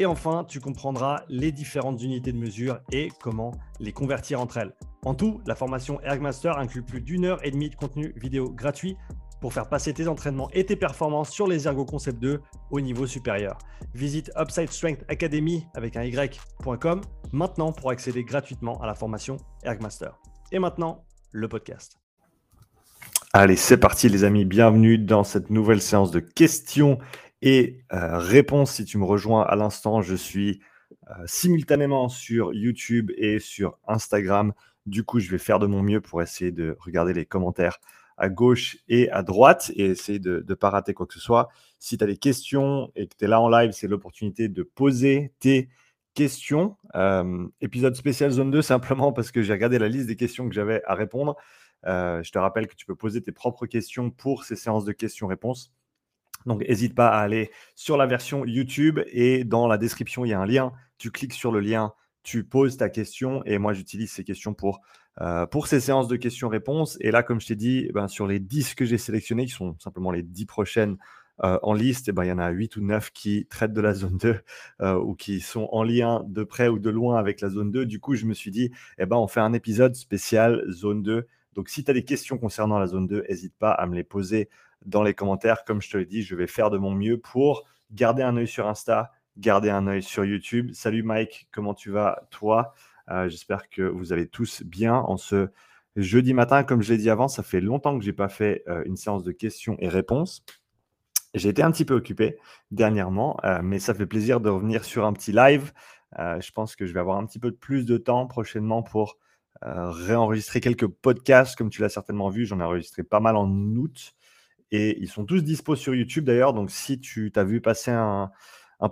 Et enfin, tu comprendras les différentes unités de mesure et comment les convertir entre elles. En tout, la formation Ergmaster inclut plus d'une heure et demie de contenu vidéo gratuit pour faire passer tes entraînements et tes performances sur les Ergo Concept 2 au niveau supérieur. Visite Upside Strength Academy avec un y.com maintenant pour accéder gratuitement à la formation Ergmaster. Et maintenant, le podcast. Allez, c'est parti les amis, bienvenue dans cette nouvelle séance de questions et euh, réponses. Si tu me rejoins à l'instant, je suis euh, simultanément sur YouTube et sur Instagram. Du coup, je vais faire de mon mieux pour essayer de regarder les commentaires à gauche et à droite et essayer de ne pas rater quoi que ce soit. Si tu as des questions et que tu es là en live, c'est l'opportunité de poser tes questions. Euh, épisode spécial zone 2, simplement parce que j'ai regardé la liste des questions que j'avais à répondre. Je te rappelle que tu peux poser tes propres questions pour ces séances de questions-réponses. Donc, n'hésite pas à aller sur la version YouTube et dans la description, il y a un lien. Tu cliques sur le lien, tu poses ta question et moi, j'utilise ces questions pour euh, ces séances de questions-réponses. Et là, comme je t'ai dit, eh ben, sur les 10 que j'ai sélectionnés, qui sont simplement les 10 prochaines euh, en liste, eh ben, il y en a 8 ou 9 qui traitent de la zone 2 euh, ou qui sont en lien de près ou de loin avec la zone 2. Du coup, je me suis dit, eh ben, on fait un épisode spécial zone 2. Donc, si tu as des questions concernant la zone 2, n'hésite pas à me les poser dans les commentaires. Comme je te l'ai dit, je vais faire de mon mieux pour garder un œil sur Insta, garder un œil sur YouTube. Salut Mike, comment tu vas toi? Euh, j'espère que vous allez tous bien en ce jeudi matin. Comme je l'ai dit avant, ça fait longtemps que je n'ai pas fait euh, une séance de questions et réponses. J'ai été un petit peu occupé dernièrement, euh, mais ça fait plaisir de revenir sur un petit live. je pense que je vais avoir un petit peu plus de temps prochainement pour réenregistrer quelques podcasts. Comme tu l'as certainement vu, j'en ai enregistré pas mal en août. Et ils sont tous dispo sur YouTube d'ailleurs. Donc si tu t'as vu passer un,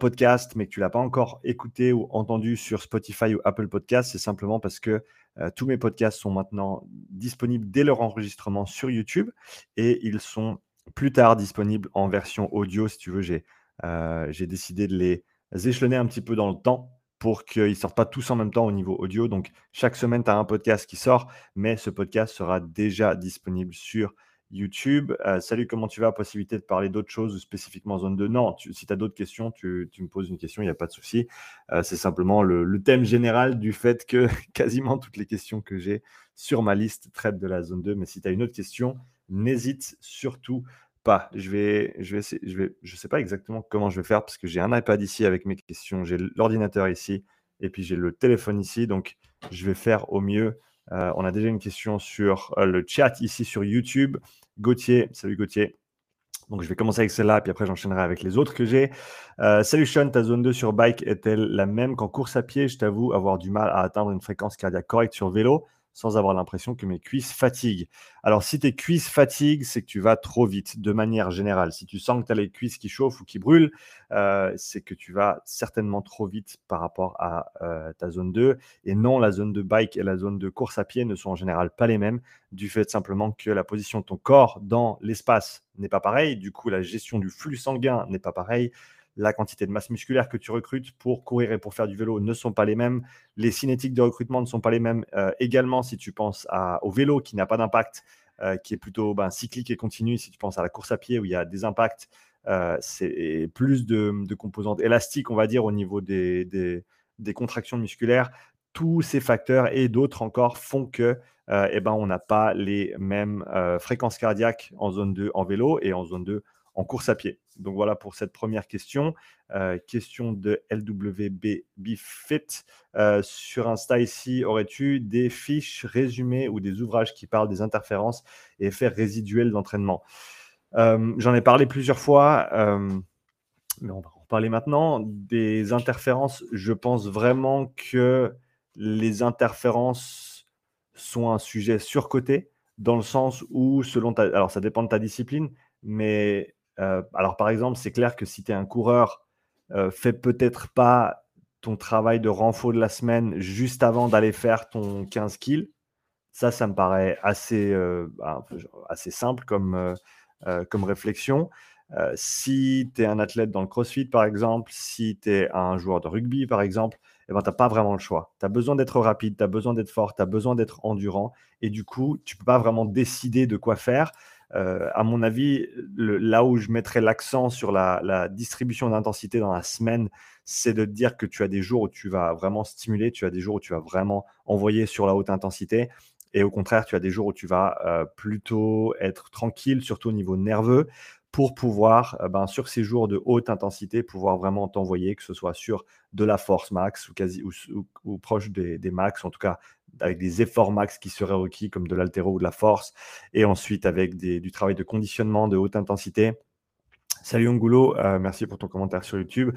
podcast, mais que tu l'as pas encore écouté ou entendu sur Spotify ou Apple Podcast, c'est simplement parce que euh, tous mes podcasts sont maintenant disponibles dès leur enregistrement sur YouTube et ils sont plus tard disponibles en version audio. Si tu veux, j'ai euh, décidé de les échelonner un petit peu dans le temps pour qu'ils ne sortent pas tous en même temps au niveau audio. Donc, chaque semaine, tu as un podcast qui sort, mais ce podcast sera déjà disponible sur YouTube. Euh, salut, comment tu vas? Possibilité de parler d'autres choses ou spécifiquement zone 2 Non, si tu as d'autres questions, tu, me poses une question, il n'y a pas de souci. Euh, c'est simplement le, thème général du fait que quasiment toutes les questions que j'ai sur ma liste traitent de la zone 2. Mais si tu as une autre question, n'hésite surtout pas. Je vais, je vais je vais, je sais pas exactement comment je vais faire parce que j'ai un iPad ici avec mes questions, j'ai l'ordinateur ici et puis j'ai le téléphone ici. Donc, je vais faire au mieux euh, on a déjà une question sur euh, le chat ici sur YouTube. Gauthier, salut Gauthier. Donc je vais commencer avec celle-là, puis après j'enchaînerai avec les autres que j'ai. Euh, salut Sean, ta zone 2 sur bike est-elle la même qu'en course à pied? Je t'avoue avoir du mal à atteindre une fréquence cardiaque correcte sur vélo sans avoir l'impression que mes cuisses fatiguent. Alors, si tes cuisses fatiguent, c'est que tu vas trop vite, de manière générale. Si tu sens que tu as les cuisses qui chauffent ou qui brûlent, euh, c'est que tu vas certainement trop vite par rapport à euh, ta zone 2. Et non, la zone de bike et la zone de course à pied ne sont en général pas les mêmes, du fait simplement que la position de ton corps dans l'espace n'est pas pareille. Du coup, la gestion du flux sanguin n'est pas pareille la quantité de masse musculaire que tu recrutes pour courir et pour faire du vélo ne sont pas les mêmes. Les cinétiques de recrutement ne sont pas les mêmes. Euh, également, si tu penses au vélo qui n'a pas d'impact, euh, qui est plutôt ben, cyclique et continu, si tu penses à la course à pied où il y a des impacts, euh, c'est plus de, composantes élastiques, on va dire, au niveau des, contractions musculaires. Tous ces facteurs et d'autres encore font que eh ben, on n'a pas les mêmes fréquences cardiaques en zone 2 en vélo et en zone 2 en course à pied. Donc voilà pour cette première question. Euh, question de LWB Bifit. Euh, sur Insta ici, aurais-tu des fiches résumées ou des ouvrages qui parlent des interférences et effets résiduels d'entraînement? Euh, J'en ai parlé plusieurs fois, mais on va en reparler maintenant. Des interférences, je pense vraiment que les interférences sont un sujet surcoté. dans le sens où, selon ta. Alors, ça dépend de ta discipline, mais euh, alors, par exemple, c'est clair que si tu es un coureur, euh, fais peut-être pas ton travail de renfort de la semaine juste avant d'aller faire ton 15 kills. Ça, ça me paraît assez, euh, assez simple comme, comme réflexion. si tu es un athlète dans le CrossFit, par exemple, si tu es un joueur de rugby, par exemple, eh ben, tu n'as pas vraiment le choix. Tu as besoin d'être rapide, tu as besoin d'être fort, tu as besoin d'être endurant. Et du coup, tu ne peux pas vraiment décider de quoi faire. Euh, à mon avis, là où je mettrais l'accent sur la, distribution d'intensité dans la semaine, c'est de dire que tu as des jours où tu vas vraiment stimuler, tu as des jours où tu vas vraiment envoyer sur la haute intensité. Et au contraire, tu as des jours où tu vas euh, plutôt être tranquille, surtout au niveau nerveux, pour pouvoir, euh, ben, sur ces jours de haute intensité, pouvoir vraiment t'envoyer, que ce soit sur de la force max ou, quasi, ou, proche des, des, max, en tout cas avec des efforts max qui seraient requis, comme de l'altéro ou de la force, et ensuite avec du travail de conditionnement de haute intensité. Salut Angulo, euh, merci pour ton commentaire sur YouTube.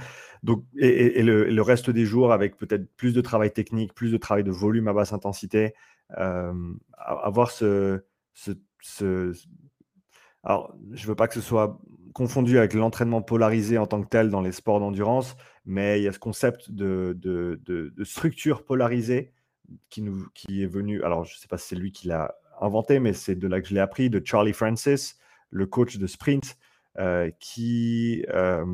Et, le, reste des jours avec peut-être plus de travail technique, plus de travail de volume à basse intensité, euh, avoir ce, ce, alors, je ne veux pas que ce soit confondu avec l'entraînement polarisé en tant que tel dans les sports d'endurance, mais il y a ce concept de, structure polarisée qui est venu, alors je ne sais pas si c'est lui qui l'a inventé, mais c'est de là que je l'ai appris, de Charlie Francis, le coach de sprint, euh, qui, euh,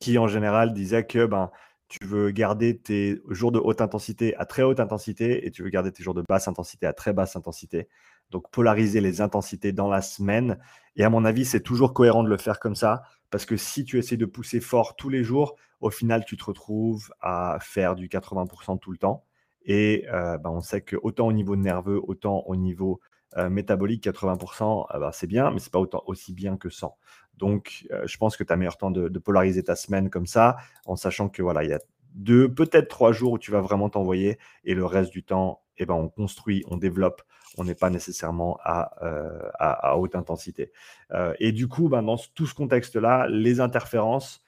qui en général disait que ben, tu veux garder tes jours de haute intensité à très haute intensité et tu veux garder tes jours de basse intensité à très basse intensité. Donc polariser les intensités dans la semaine. Et à mon avis, c'est toujours cohérent de le faire comme ça, parce que si tu essaies de pousser fort tous les jours, au final, tu te retrouves à faire du 80% tout le temps. Et euh, bah, on sait que autant au niveau nerveux, autant au niveau euh, métabolique, 80%, euh, bah, c'est bien, mais c'est pas autant aussi bien que 100. Donc, je pense que tu as meilleur temps de, polariser ta semaine comme ça, en sachant que voilà, il y a deux, peut-être trois jours où tu vas vraiment t'envoyer, et le reste du temps, ben, on construit, on développe, on n'est pas nécessairement à, euh, haute intensité. Euh, et du coup, ben, dans tout ce contexte-là, les interférences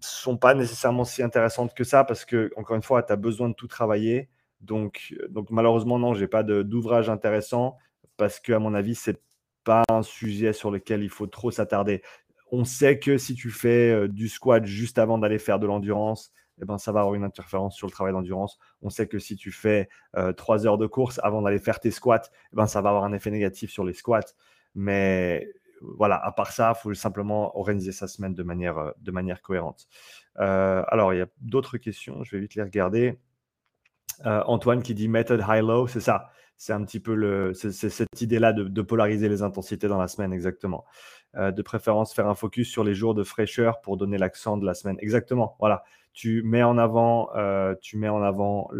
sont pas nécessairement si intéressantes que ça parce que, encore une fois, tu as besoin de tout travailler. Donc, donc malheureusement, non, j'ai pas d'ouvrage intéressant parce que, à mon avis, c'est pas un sujet sur lequel il faut trop s'attarder. On sait que si tu fais euh, du squat juste avant d'aller faire de l'endurance, eh ben, ça va avoir une interférence sur le travail d'endurance. On sait que si tu fais euh, trois heures de course avant d'aller faire tes squats, eh ben, ça va avoir un effet négatif sur les squats. Mais voilà, à part ça, il faut simplement organiser sa semaine de manière, euh, de manière cohérente. Euh, alors, il y a d'autres questions, je vais vite les regarder. Antoine qui dit method high-low, c'est ça. C'est un petit peu cette idée-là de, polariser les intensités dans la semaine, exactement. de préférence, faire un focus sur les jours de fraîcheur pour donner l'accent de la semaine. Exactement, voilà tu mets en avant, euh, tu mets en avant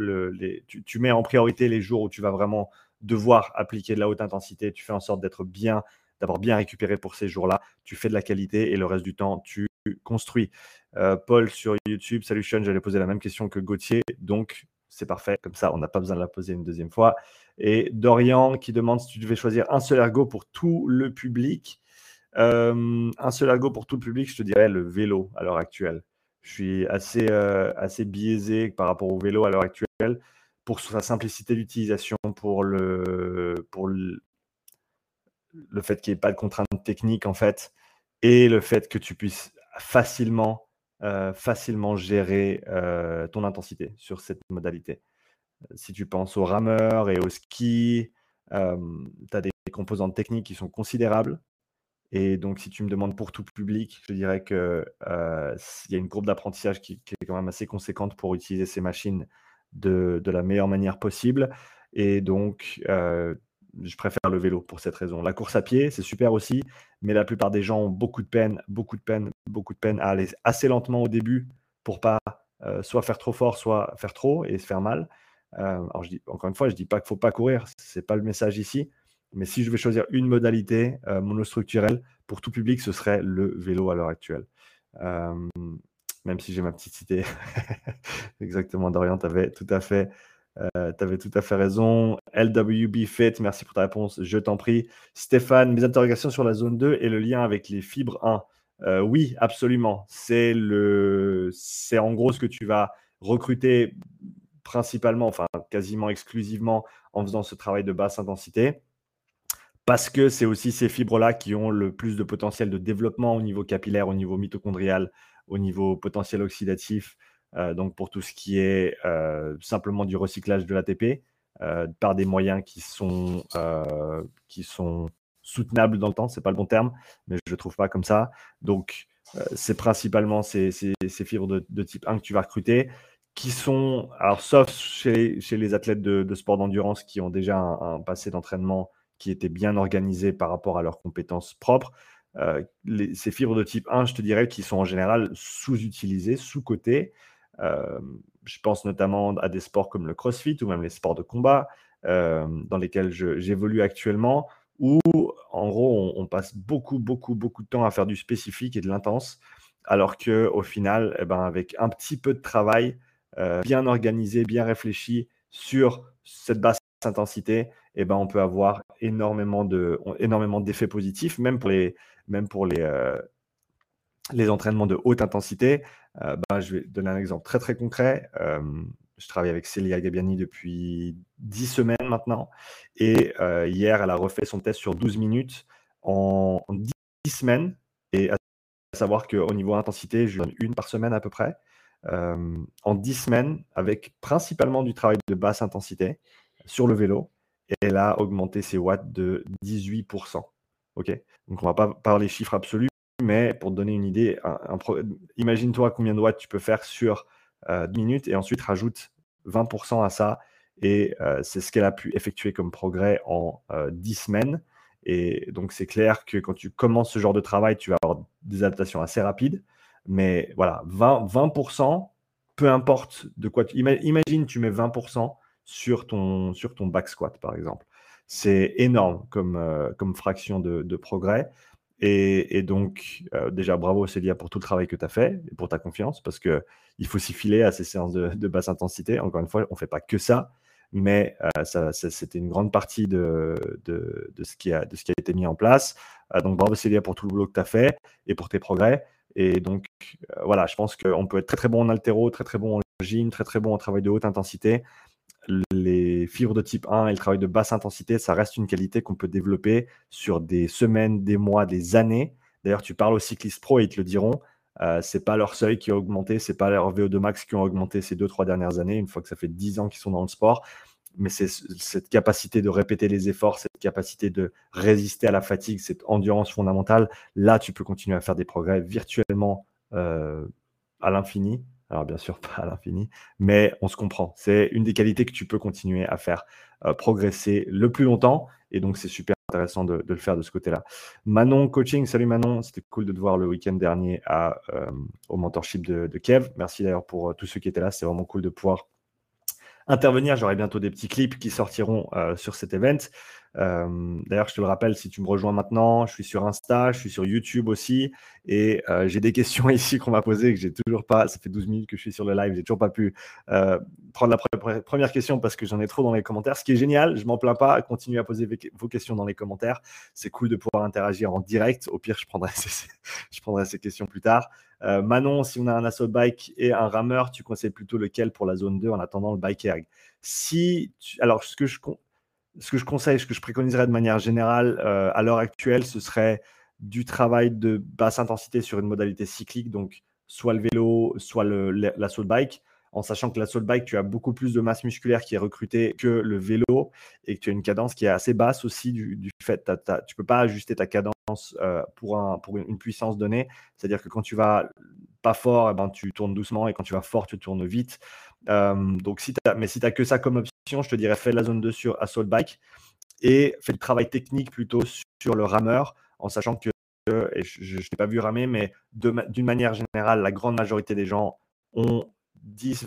tu, mets en priorité les jours où tu vas vraiment devoir appliquer de la haute intensité. Tu fais en sorte d'être bien, d'avoir bien récupéré pour ces jours-là. Tu fais de la qualité et le reste du temps, tu construis. Euh, Paul sur YouTube, salut Sean, j'allais poser la même question que Gauthier, donc c'est parfait. Comme ça, on n'a pas besoin de la poser une deuxième fois. Et Dorian qui demande si tu devais choisir un seul ergo pour tout le public. Euh, un seul ergo pour tout le public, je te dirais le vélo à l'heure actuelle. Je suis assez, euh, assez biaisé par rapport au vélo à l'heure actuelle pour sa simplicité d'utilisation, pour le, pour le, fait qu'il n'y ait pas de contraintes techniques en fait, et le fait que tu puisses facilement, euh, facilement gérer euh, ton intensité sur cette modalité. Si tu penses aux rameurs et au ski, tu as des composantes techniques qui sont considérables. Et donc, si tu me demandes pour tout public, je dirais qu'il euh, y a une courbe d'apprentissage qui, est quand même assez conséquente pour utiliser ces machines de, la meilleure manière possible. Et donc, euh, je préfère le vélo pour cette raison. La course à pied, c'est super aussi, mais la plupart des gens ont beaucoup de peine, beaucoup de peine, beaucoup de peine à aller assez lentement au début pour pas euh, soit faire trop fort, soit faire trop et se faire mal. alors, je dis, encore une fois, je dis pas qu'il faut pas courir, ce n'est pas le message ici. Mais si je vais choisir une modalité euh, monostructurelle pour tout public, ce serait le vélo à l'heure actuelle. Euh, même si j'ai ma petite cité. Exactement, Dorian, tu avais tout à fait. Euh, tu avais tout à fait raison. LWB Fit, merci pour ta réponse, je t'en prie. Stéphane, mes interrogations sur la zone 2 et le lien avec les fibres 1. oui, absolument. C'est le, c'est en gros ce que tu vas recruter principalement, enfin quasiment exclusivement en faisant ce travail de basse intensité parce que c'est aussi ces fibres-là qui ont le plus de potentiel de développement au niveau capillaire, au niveau mitochondrial, au niveau potentiel oxydatif, euh, donc pour tout ce qui est euh, simplement du recyclage de l'ATP, euh, par des moyens qui sont, qui sont soutenables dans le temps, c'est pas le bon terme, mais je ne trouve pas comme ça. Donc c'est principalement ces, fibres de, type 1 que tu vas recruter, qui sont, alors sauf chez, chez les athlètes de, sport d'endurance qui ont déjà un passé d'entraînement qui étaient bien organisés par rapport à leurs compétences propres. Euh, ces fibres de type 1, je te dirais, qui sont en général sous-utilisées, sous-cotées. Euh, je pense notamment à des sports comme le crossfit ou même les sports de combat euh, dans lesquels j'évolue actuellement, où en gros on, passe beaucoup, beaucoup, beaucoup de temps à faire du spécifique et de l'intense, alors qu'au final, eh ben, avec un petit peu de travail bien organisé, bien réfléchi sur cette basse intensité, eh ben, on peut avoir énormément de énormément d'effets positifs, même pour les même pour les euh, les entraînements de haute intensité. Euh, ben, je vais donner un exemple très très concret. Euh, je travaille avec Célia Gabiani depuis 10 semaines maintenant. Et hier, elle a refait son test sur 12 minutes en 10 semaines. Et à savoir qu'au niveau intensité, je donne une par semaine à peu près. en 10 semaines, avec principalement du travail de basse intensité sur le vélo elle a augmenté ses watts de 18%. OK? Donc, on ne va pas parler chiffres absolus, mais pour te donner une idée, imagine-toi combien de watts tu peux faire sur 10 euh, minutes et ensuite rajoute 20% à ça. Et euh, c'est ce qu'elle a pu effectuer comme progrès en 10 euh, semaines. Et donc, c'est clair que quand tu commences ce genre de travail, tu vas avoir des adaptations assez rapides. Mais voilà, 20%, 20% peu importe de quoi tu. Imagine, tu mets 20% sur ton, sur ton back squat, par exemple. C'est énorme comme fraction de, progrès. Et, donc, euh, déjà, bravo Célia pour tout le travail que tu as fait et pour ta confiance, parce qu'il faut s'y filer à ces séances de, basse intensité. Encore une fois, on ne fait pas que ça, mais euh, ça, c'était une grande partie de, de, ce qui a, de ce qui a été mis en place. donc, bravo Célia pour tout le boulot que tu as fait et pour tes progrès. Et donc, voilà, je pense qu'on peut être très très bon en altéro, très très bon en gym, très très bon en travail de haute intensité les fibres de type 1 et le travail de basse intensité, ça reste une qualité qu'on peut développer sur des semaines, des mois, des années. D'ailleurs, tu parles aux cyclistes pro et ils te le diront. Euh, c'est pas leur seuil qui a augmenté, c'est pas leur VO2 max qui ont augmenté ces deux, trois dernières années, une fois que ça fait 10 ans qu'ils sont dans le sport. Mais c'est cette capacité de répéter les efforts, cette capacité de résister à la fatigue, cette endurance fondamentale. Là, tu peux continuer à faire des progrès virtuellement euh, à l'infini alors bien sûr pas à l'infini, mais on se comprend. C'est une des qualités que tu peux continuer à faire euh, progresser le plus longtemps. Et donc c'est super intéressant de, le faire de ce côté-là. Manon Coaching, salut Manon, c'était cool de te voir le week-end dernier euh, au mentorship de, de Kev. Merci d'ailleurs pour euh, tous ceux qui étaient là, c'est vraiment cool de pouvoir intervenir. J'aurai bientôt des petits clips qui sortiront sur cet event. Euh, d'ailleurs, je te le rappelle, si tu me rejoins maintenant, je suis sur Insta, je suis sur YouTube aussi, et euh, j'ai des questions ici qu'on m'a posées que j'ai toujours pas. Ça fait 12 minutes que je suis sur le live, j'ai toujours pas pu euh, prendre la première question parce que j'en ai trop dans les commentaires. Ce qui est génial, je m'en plains pas. Continuez à poser vos questions dans les commentaires. C'est cool de pouvoir interagir en direct. Au pire, je prendrai ces, questions plus tard. Manon, si on a un assaut bike et un rameur, tu conseilles plutôt lequel pour la zone 2 en attendant le bike erg? Si, alors ce que je ce que je conseille, ce que je préconiserais de manière générale euh, à l'heure actuelle, ce serait du travail de basse intensité sur une modalité cyclique, donc soit le vélo, soit l'assaut bike, en sachant que l'assaut bike, tu as beaucoup plus de masse musculaire qui est recrutée que le vélo et que tu as une cadence qui est assez basse aussi du, fait que tu ne peux pas ajuster ta cadence euh, pour une puissance donnée. C'est-à-dire que quand tu vas pas fort, eh ben, tu tournes doucement et quand tu vas fort, tu tournes vite. Euh, donc si as, mais si tu n'as que ça comme option, je te dirais fais la zone 2 sur Assault Bike et fais le travail technique plutôt sur le rameur en sachant que, et je n'ai pas vu ramer, mais d'une manière générale, la grande majorité des gens ont 10,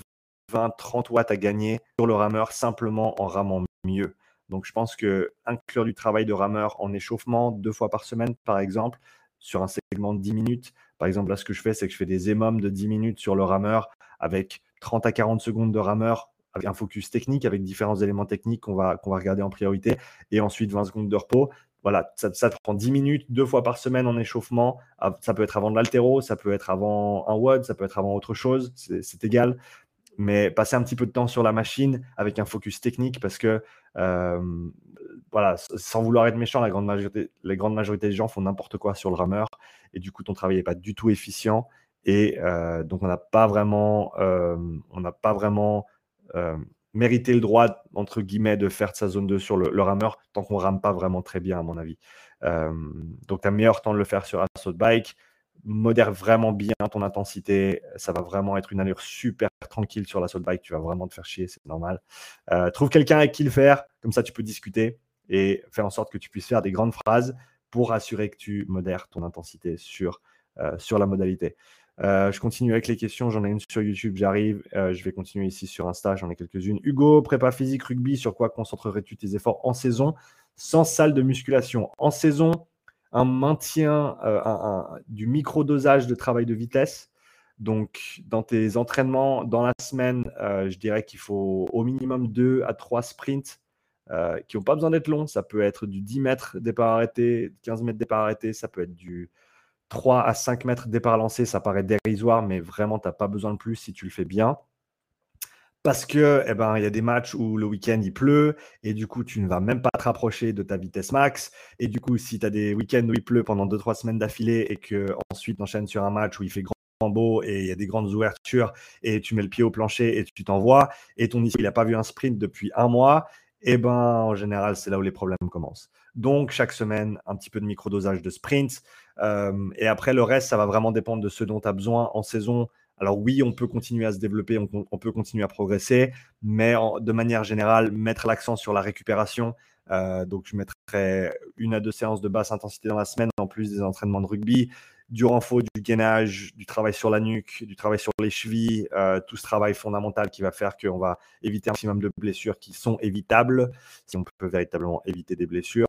20, 30 watts à gagner sur le rameur simplement en ramant mieux. Donc je pense que inclure du travail de rameur en échauffement deux fois par semaine, par exemple, sur un segment de 10 minutes. Par exemple, là, ce que je fais, c'est que je fais des émums de 10 minutes sur le rameur avec 30 à 40 secondes de rameur, avec un focus technique, avec différents éléments techniques qu'on va, qu'on va regarder en priorité, et ensuite 20 secondes de repos. Voilà, ça, ça, te prend 10 minutes, deux fois par semaine en échauffement. Ça peut être avant de l'altéro, ça peut être avant un WOD, ça peut être avant autre chose, c'est égal. mais passer un petit peu de temps sur la machine avec un focus technique parce que, euh, voilà, sans vouloir être méchant, la grande, majorité, les grandes majorités des gens font n'importe quoi sur le rameur et du coup, ton travail n'est pas du tout efficient. Et euh, donc, on n'a pas vraiment, euh, on n'a pas vraiment mérité le droit, entre guillemets, de faire de sa zone 2 sur le, rameur tant qu'on rame pas vraiment très bien, à mon avis. donc, tu as meilleur temps de le faire sur Assault Bike modère vraiment bien ton intensité. Ça va vraiment être une allure super tranquille sur la saut bike. Tu vas vraiment te faire chier, c'est normal. Euh, trouve quelqu'un avec qui le faire. Comme ça, tu peux discuter et faire en sorte que tu puisses faire des grandes phrases pour assurer que tu modères ton intensité sur, euh, sur la modalité. Euh, je continue avec les questions. J'en ai une sur YouTube, j'arrive. je vais continuer ici sur Insta, j'en ai quelques-unes. Hugo, prépa physique, rugby, sur quoi concentrerais-tu tes efforts en saison sans salle de musculation? En saison, un maintien euh, du micro-dosage de travail de vitesse. Donc, dans tes entraînements dans la semaine, euh, je dirais qu'il faut au minimum 2 à 3 sprints euh, qui n'ont pas besoin d'être longs. Ça peut être du 10 mètres départ arrêté, 15 mètres départ arrêté. Ça peut être du 3 à 5 mètres départ lancé. Ça paraît dérisoire, mais vraiment, tu n'as pas besoin de plus si tu le fais bien parce que eh ben, il y a des matchs où le week-end il pleut et du coup tu ne vas même pas te rapprocher de ta vitesse max. Et du coup, si tu as des week-ends où il pleut pendant 2-3 semaines d'affilée et que ensuite enchaînes sur un match où il fait grand beau et il y a des grandes ouvertures et tu mets le pied au plancher et tu t'envoies et ton ici il n'a pas vu un sprint depuis un mois, eh ben en général c'est là où les problèmes commencent. Donc chaque semaine un petit peu de microdosage de sprint euh, et après le reste ça va vraiment dépendre de ce dont tu as besoin en saison. Alors oui, on peut continuer à se développer, on, peut continuer à progresser, mais de manière générale, mettre l'accent sur la récupération. Euh, donc je mettrai une à deux séances de basse intensité dans la semaine, en plus des entraînements de rugby, du renfort, du gainage, du travail sur la nuque, du travail sur les chevilles, euh, tout ce travail fondamental qui va faire qu'on va éviter un maximum de blessures qui sont évitables, si on peut véritablement éviter des blessures.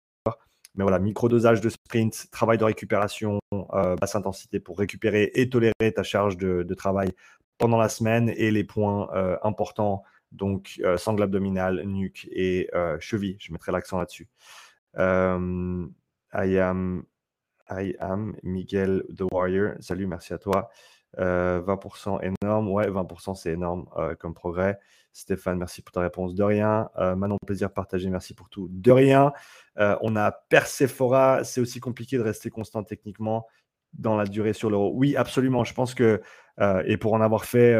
Mais voilà, micro-dosage de sprint, travail de récupération, euh, basse intensité pour récupérer et tolérer ta charge de, travail pendant la semaine et les points euh, importants, donc sangle abdominale, nuque et cheville. Je mettrai l'accent là-dessus. I am, I am Miguel the Warrior. Salut, merci à toi. 20% énorme. Ouais, 20% c'est énorme comme progrès. Stéphane, merci pour ta réponse. De rien. Euh, Manon, plaisir partagé. Merci pour tout. De rien. Euh, on a Persephora. C'est aussi compliqué de rester constant techniquement dans la durée sur l'euro. Oui, absolument. Je pense que, euh, et pour en avoir fait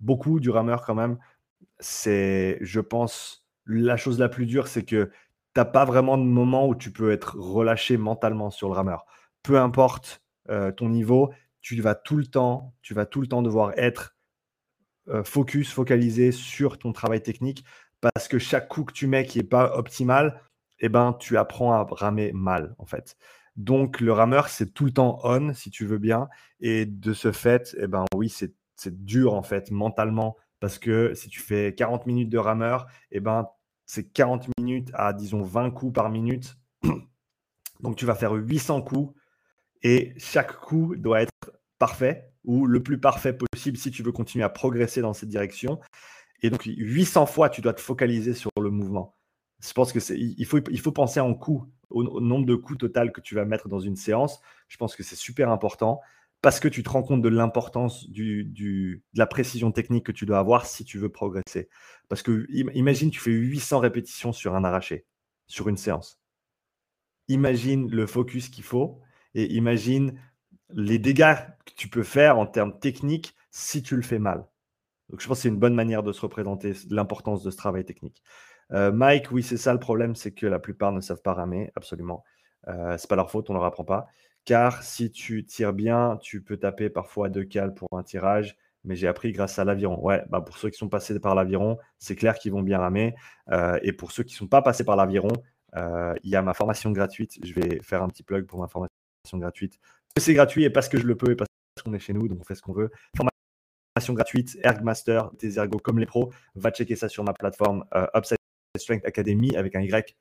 beaucoup du rameur quand même, c'est, je pense, la chose la plus dure, c'est que tu n'as pas vraiment de moment où tu peux être relâché mentalement sur le rameur. Peu importe ton niveau, tu vas tout le temps, tu vas tout le temps devoir être euh, focus, focalisé sur ton travail technique parce que chaque coup que tu mets qui n'est pas optimal, eh ben, tu apprends à ramer mal en fait. Donc le rameur, c'est tout le temps on, si tu veux bien. Et de ce fait, eh ben, oui, c'est dur en fait mentalement parce que si tu fais 40 minutes de rameur, eh ben, c'est 40 minutes à, disons, 20 coups par minute. Donc tu vas faire 800 coups et chaque coup doit être parfait ou le plus parfait possible si tu veux continuer à progresser dans cette direction. Et donc, 800 fois, tu dois te focaliser sur le mouvement. Je pense que c'est, il faut, penser en coups, au, nombre de coups total que tu vas mettre dans une séance. Je pense que c'est super important parce que tu te rends compte de l'importance de la précision technique que tu dois avoir si tu veux progresser. Parce que imagine, tu fais 800 répétitions sur un arraché, sur une séance. Imagine le focus qu'il faut et imagine les dégâts que tu peux faire en termes techniques si tu le fais mal. Donc, je pense que c'est une bonne manière de se représenter l'importance de ce travail technique. Euh, Mike, oui, c'est ça le problème, c'est que la plupart ne savent pas ramer, absolument. Euh, c'est pas leur faute, on ne leur apprend pas. Car si tu tires bien, tu peux taper parfois deux cales pour un tirage, mais j'ai appris grâce à l'aviron. Ouais, bah pour ceux qui sont passés par l'aviron, c'est clair qu'ils vont bien ramer. Euh, et pour ceux qui ne sont pas passés par l'aviron, euh, il y a ma formation gratuite. Je vais faire un petit plug pour ma formation gratuite c'est gratuit et parce que je le peux et parce qu'on est chez nous, donc on fait ce qu'on veut. Formation gratuite, Ergmaster, des ergos comme les pros. Va checker ça sur ma plateforme euh, Upside Strength Academy avec un Y.com.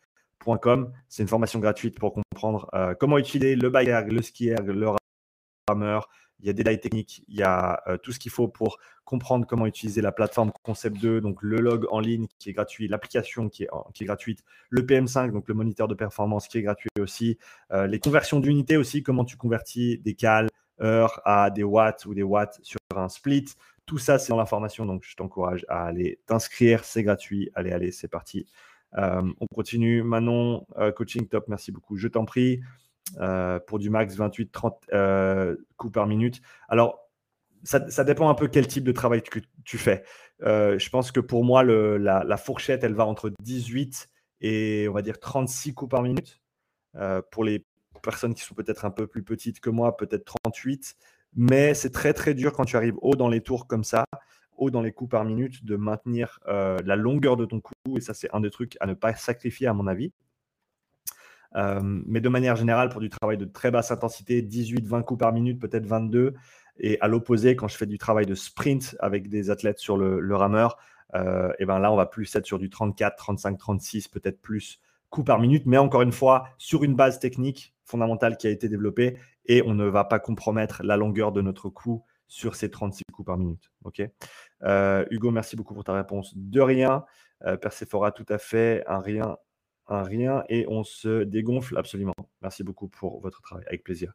C'est une formation gratuite pour comprendre euh, comment utiliser le bike erg, le ski erg, le rameur, il y a des détails techniques, il y a euh, tout ce qu'il faut pour comprendre comment utiliser la plateforme Concept 2, donc le log en ligne qui est gratuit, l'application qui est, gratuite, le PM5, donc le moniteur de performance qui est gratuit aussi, euh, les conversions d'unités aussi, comment tu convertis des cales, heures à des watts ou des watts sur un split. Tout ça, c'est dans la formation, donc je t'encourage à aller t'inscrire, c'est gratuit. Allez, allez, c'est parti. Euh, on continue. Manon, euh, coaching top, merci beaucoup. Je t'en prie. Euh, pour du max 28-30 coups par minute. Alors, ça, dépend un peu quel type de travail que tu fais. je pense que pour moi, la, fourchette, elle va entre 18 et on va dire 36 coups par minute. pour les personnes qui sont peut-être un peu plus petites que moi, peut-être 38. Mais c'est très très dur quand tu arrives haut dans les tours comme ça dans les coups par minute, de maintenir euh, la longueur de ton coup. Et ça, c'est un des trucs à ne pas sacrifier, à mon avis. Euh, mais de manière générale, pour du travail de très basse intensité, 18-20 coups par minute, peut-être 22. Et à l'opposé, quand je fais du travail de sprint avec des athlètes sur le, rameur, et euh, eh ben là, on va plus être sur du 34, 35, 36, peut-être plus coups par minute. Mais encore une fois, sur une base technique fondamentale qui a été développée et on ne va pas compromettre la longueur de notre coup sur ces 36 coups par minute. Euh, Hugo, merci beaucoup pour ta réponse. De rien. Euh, Persephora, tout à fait. Un rien, un rien. Et on se dégonfle absolument. Merci beaucoup pour votre travail. Avec plaisir.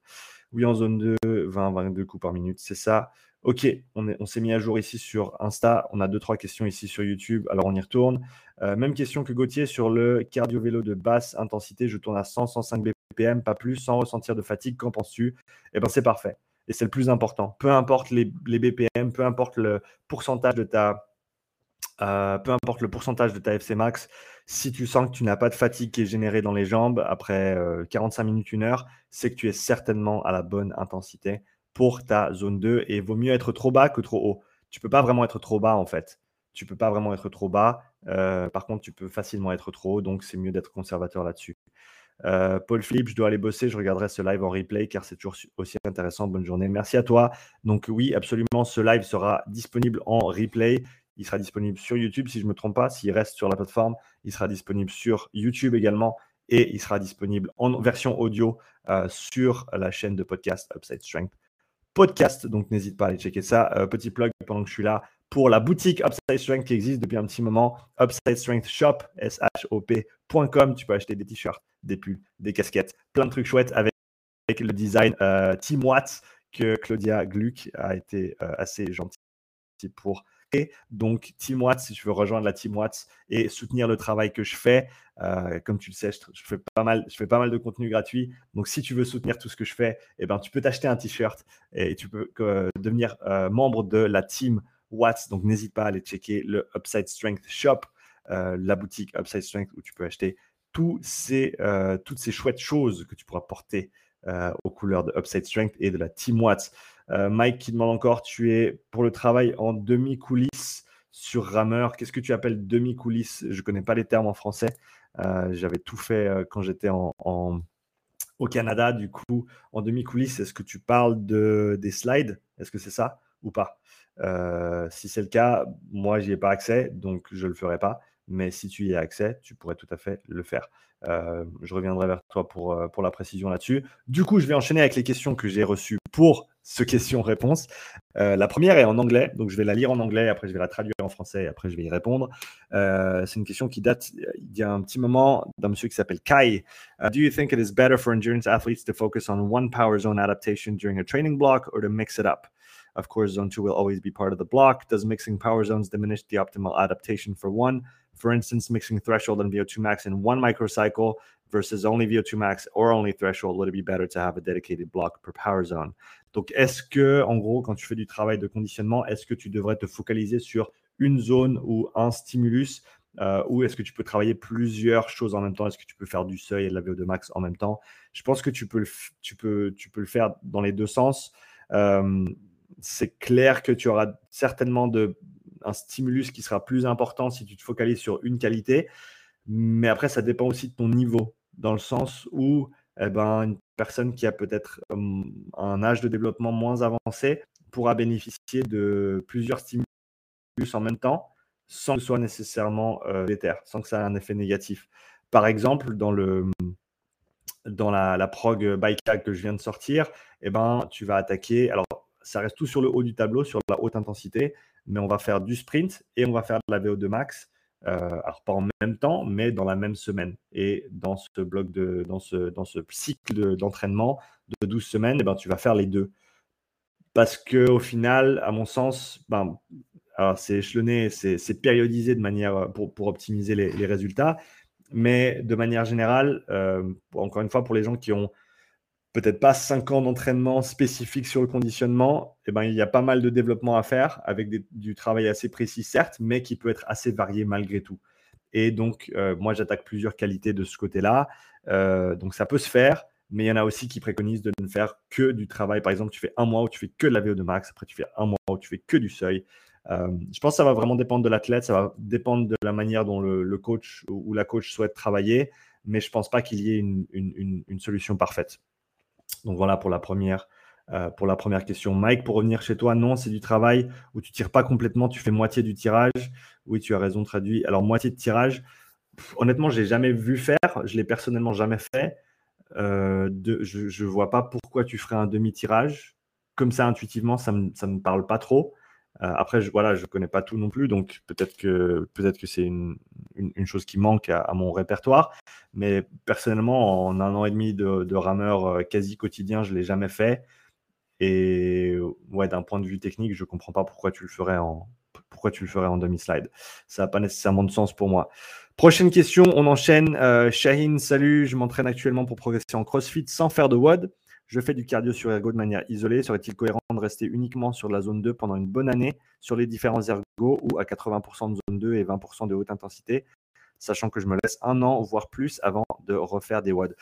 Oui, en zone 2, 20, 22 coups par minute. C'est ça. Ok, on, on s'est mis à jour ici sur Insta. On a deux, trois questions ici sur YouTube. Alors, on y retourne. Euh, même question que Gauthier sur le cardio-vélo de basse intensité. Je tourne à 100, 105 BPM, pas plus, sans ressentir de fatigue. Qu'en penses-tu? Eh bien, c'est parfait et c'est le plus important. Peu importe les, BPM, peu importe le pourcentage de ta, euh, peu importe le pourcentage de ta FC max, si tu sens que tu n'as pas de fatigue qui est générée dans les jambes après 45 euh, minutes, une heure, c'est que tu es certainement à la bonne intensité pour ta zone 2 et vaut mieux être trop bas que trop haut. Tu peux pas vraiment être trop bas en fait. Tu peux pas vraiment être trop bas. Euh, par contre, tu peux facilement être trop haut, donc c'est mieux d'être conservateur là-dessus. Euh, Paul Philippe, je dois aller bosser, je regarderai ce live en replay car c'est toujours aussi intéressant. Bonne journée. Merci à toi. Donc oui, absolument, ce live sera disponible en replay. Il sera disponible sur YouTube si je ne me trompe pas. S'il reste sur la plateforme, il sera disponible sur YouTube également et il sera disponible en version audio euh, sur la chaîne de podcast Upside Strength Podcast. Donc n'hésite pas à aller checker ça. Euh, petit plug pendant que je suis là pour la boutique Upside Strength qui existe depuis un petit moment. Upside Strength Shop, S-H-O-P.com. Tu peux acheter des t-shirts, des pulls, des casquettes, plein de trucs chouettes avec, le design euh, Team Watts que Claudia Gluck a été euh, assez gentille pour et donc, Team Watts, si tu veux rejoindre la Team Watts et soutenir le travail que je fais, euh, comme tu le sais, je, fais pas mal, de contenu gratuit. Donc, si tu veux soutenir tout ce que je fais, eh ben, tu peux t'acheter un t-shirt et tu peux devenir membre de la Team Watts. Donc, n'hésite pas à aller checker le Upside Strength Shop, la boutique Upside Strength où tu peux acheter ces, euh, toutes ces chouettes choses que tu pourras porter euh, aux couleurs de Upside Strength et de la Team Watts. Euh, Mike qui demande encore, tu es pour le travail en demi-coulisse sur rameur. Qu'est-ce que tu appelles demi-coulisse Je ne connais pas les termes en français. J'avais tout fait quand j'étais en, au Canada. Du coup, en demi-coulisse, est-ce que tu parles de, des slides? Est-ce que c'est ça ou pas? Si c'est le cas, moi, j'y ai pas accès, donc je ne le ferai pas mais si tu y as accès, tu pourrais tout à fait le faire. Euh, je reviendrai vers toi pour, euh, pour la précision là-dessus. Du coup, je vais enchaîner avec les questions que j'ai reçues pour ce question-réponse. Euh, la première est en anglais, donc je vais la lire en anglais, après je vais la traduire en français et après je vais y répondre. c'est une question qui date il y a un petit moment d'un monsieur qui s'appelle Kai. do you think it is better for endurance athletes to focus on one power zone adaptation during a training block or to mix it up? Of course, zone two will always be part of the block. Does mixing power zones diminish the optimal adaptation for one? For instance, mixing threshold and VO2 max in one microcycle versus only VO2 max or only threshold, would it be better to have a dedicated block per power zone? Donc, est-ce que, en gros, quand tu fais du travail de conditionnement, est-ce que tu devrais te focaliser sur une zone ou un stimulus euh, ou est-ce que tu peux travailler plusieurs choses en même temps? Est-ce que tu peux faire du seuil et de la VO2 max en même temps? Je pense que tu peux, le faire dans les deux sens. Euh, c'est clair que tu auras certainement de, un stimulus qui sera plus important si tu te focalises sur une qualité. Mais après, ça dépend aussi de ton niveau, dans le sens où eh ben, une personne qui a peut-être hum, un âge de développement moins avancé pourra bénéficier de plusieurs stimulus en même temps sans que ce soit nécessairement euh, sans que ça ait un effet négatif. Par exemple, dans, le, dans la, la prog que je viens de sortir, eh ben, tu vas attaquer. Alors, ça reste tout sur le haut du tableau, sur la haute intensité, mais on va faire du sprint et on va faire de la VO2 max. Euh, alors pas en même temps, mais dans la même semaine. Et dans ce bloc de, cycle d'entraînement de, 12 semaines, eh ben, tu vas faire les deux. parce que au final, à mon sens, ben, c'est échelonné, c'est périodisé de manière pour, pour optimiser les, les, résultats, mais de manière générale, euh, encore une fois, pour les gens qui ont peut-être pas 5 ans d'entraînement spécifique sur le conditionnement, eh ben, il y a pas mal de développement à faire avec du travail assez précis, certes, mais qui peut être assez varié malgré tout. Et donc, euh, moi, j'attaque plusieurs qualités de ce côté-là. Euh, donc, ça peut se faire, mais il y en a aussi qui préconisent de ne faire que du travail. Par exemple, tu fais un mois où tu fais que de la VO2 max, après tu fais un mois où tu fais que du seuil. Euh, je pense que ça va vraiment dépendre de l'athlète, ça va dépendre de la manière dont le, coach ou la coach souhaite travailler, mais je ne pense pas qu'il y ait une, solution parfaite. Donc voilà pour la première. Euh, pour la première question. Mike, pour revenir chez toi, non, c'est du travail où tu tires pas complètement, tu fais moitié du tirage. Oui, tu as raison, traduit. Alors, moitié de tirage, honnêtement, je n'ai jamais vu faire, je l'ai personnellement jamais fait. Euh, je ne vois pas pourquoi tu ferais un demi-tirage. Comme ça, intuitivement, ça ne me, parle pas trop. Euh, après, je, voilà, je ne connais pas tout non plus, donc peut-être que, peut que c'est une, chose qui manque à, mon répertoire. Mais personnellement, en un an et demi de, rameur euh, quasi quotidien, je ne l'ai jamais fait. Et ouais, d'un point de vue technique, je ne comprends pas pourquoi tu le ferais en, pourquoi tu le ferais en demi-slide. Ça n'a pas nécessairement de sens pour moi. Prochaine question, on enchaîne. Euh, Shaheen, salut, je m'entraîne actuellement pour progresser en CrossFit sans faire de WOD. Je fais du cardio sur ergo de manière isolée. Serait-il cohérent de rester uniquement sur la zone 2 pendant une bonne année sur les différents ergos ou à 80% de zone 2 et 20% de haute intensité, sachant que je me laisse un an, voire plus, avant de refaire des WOD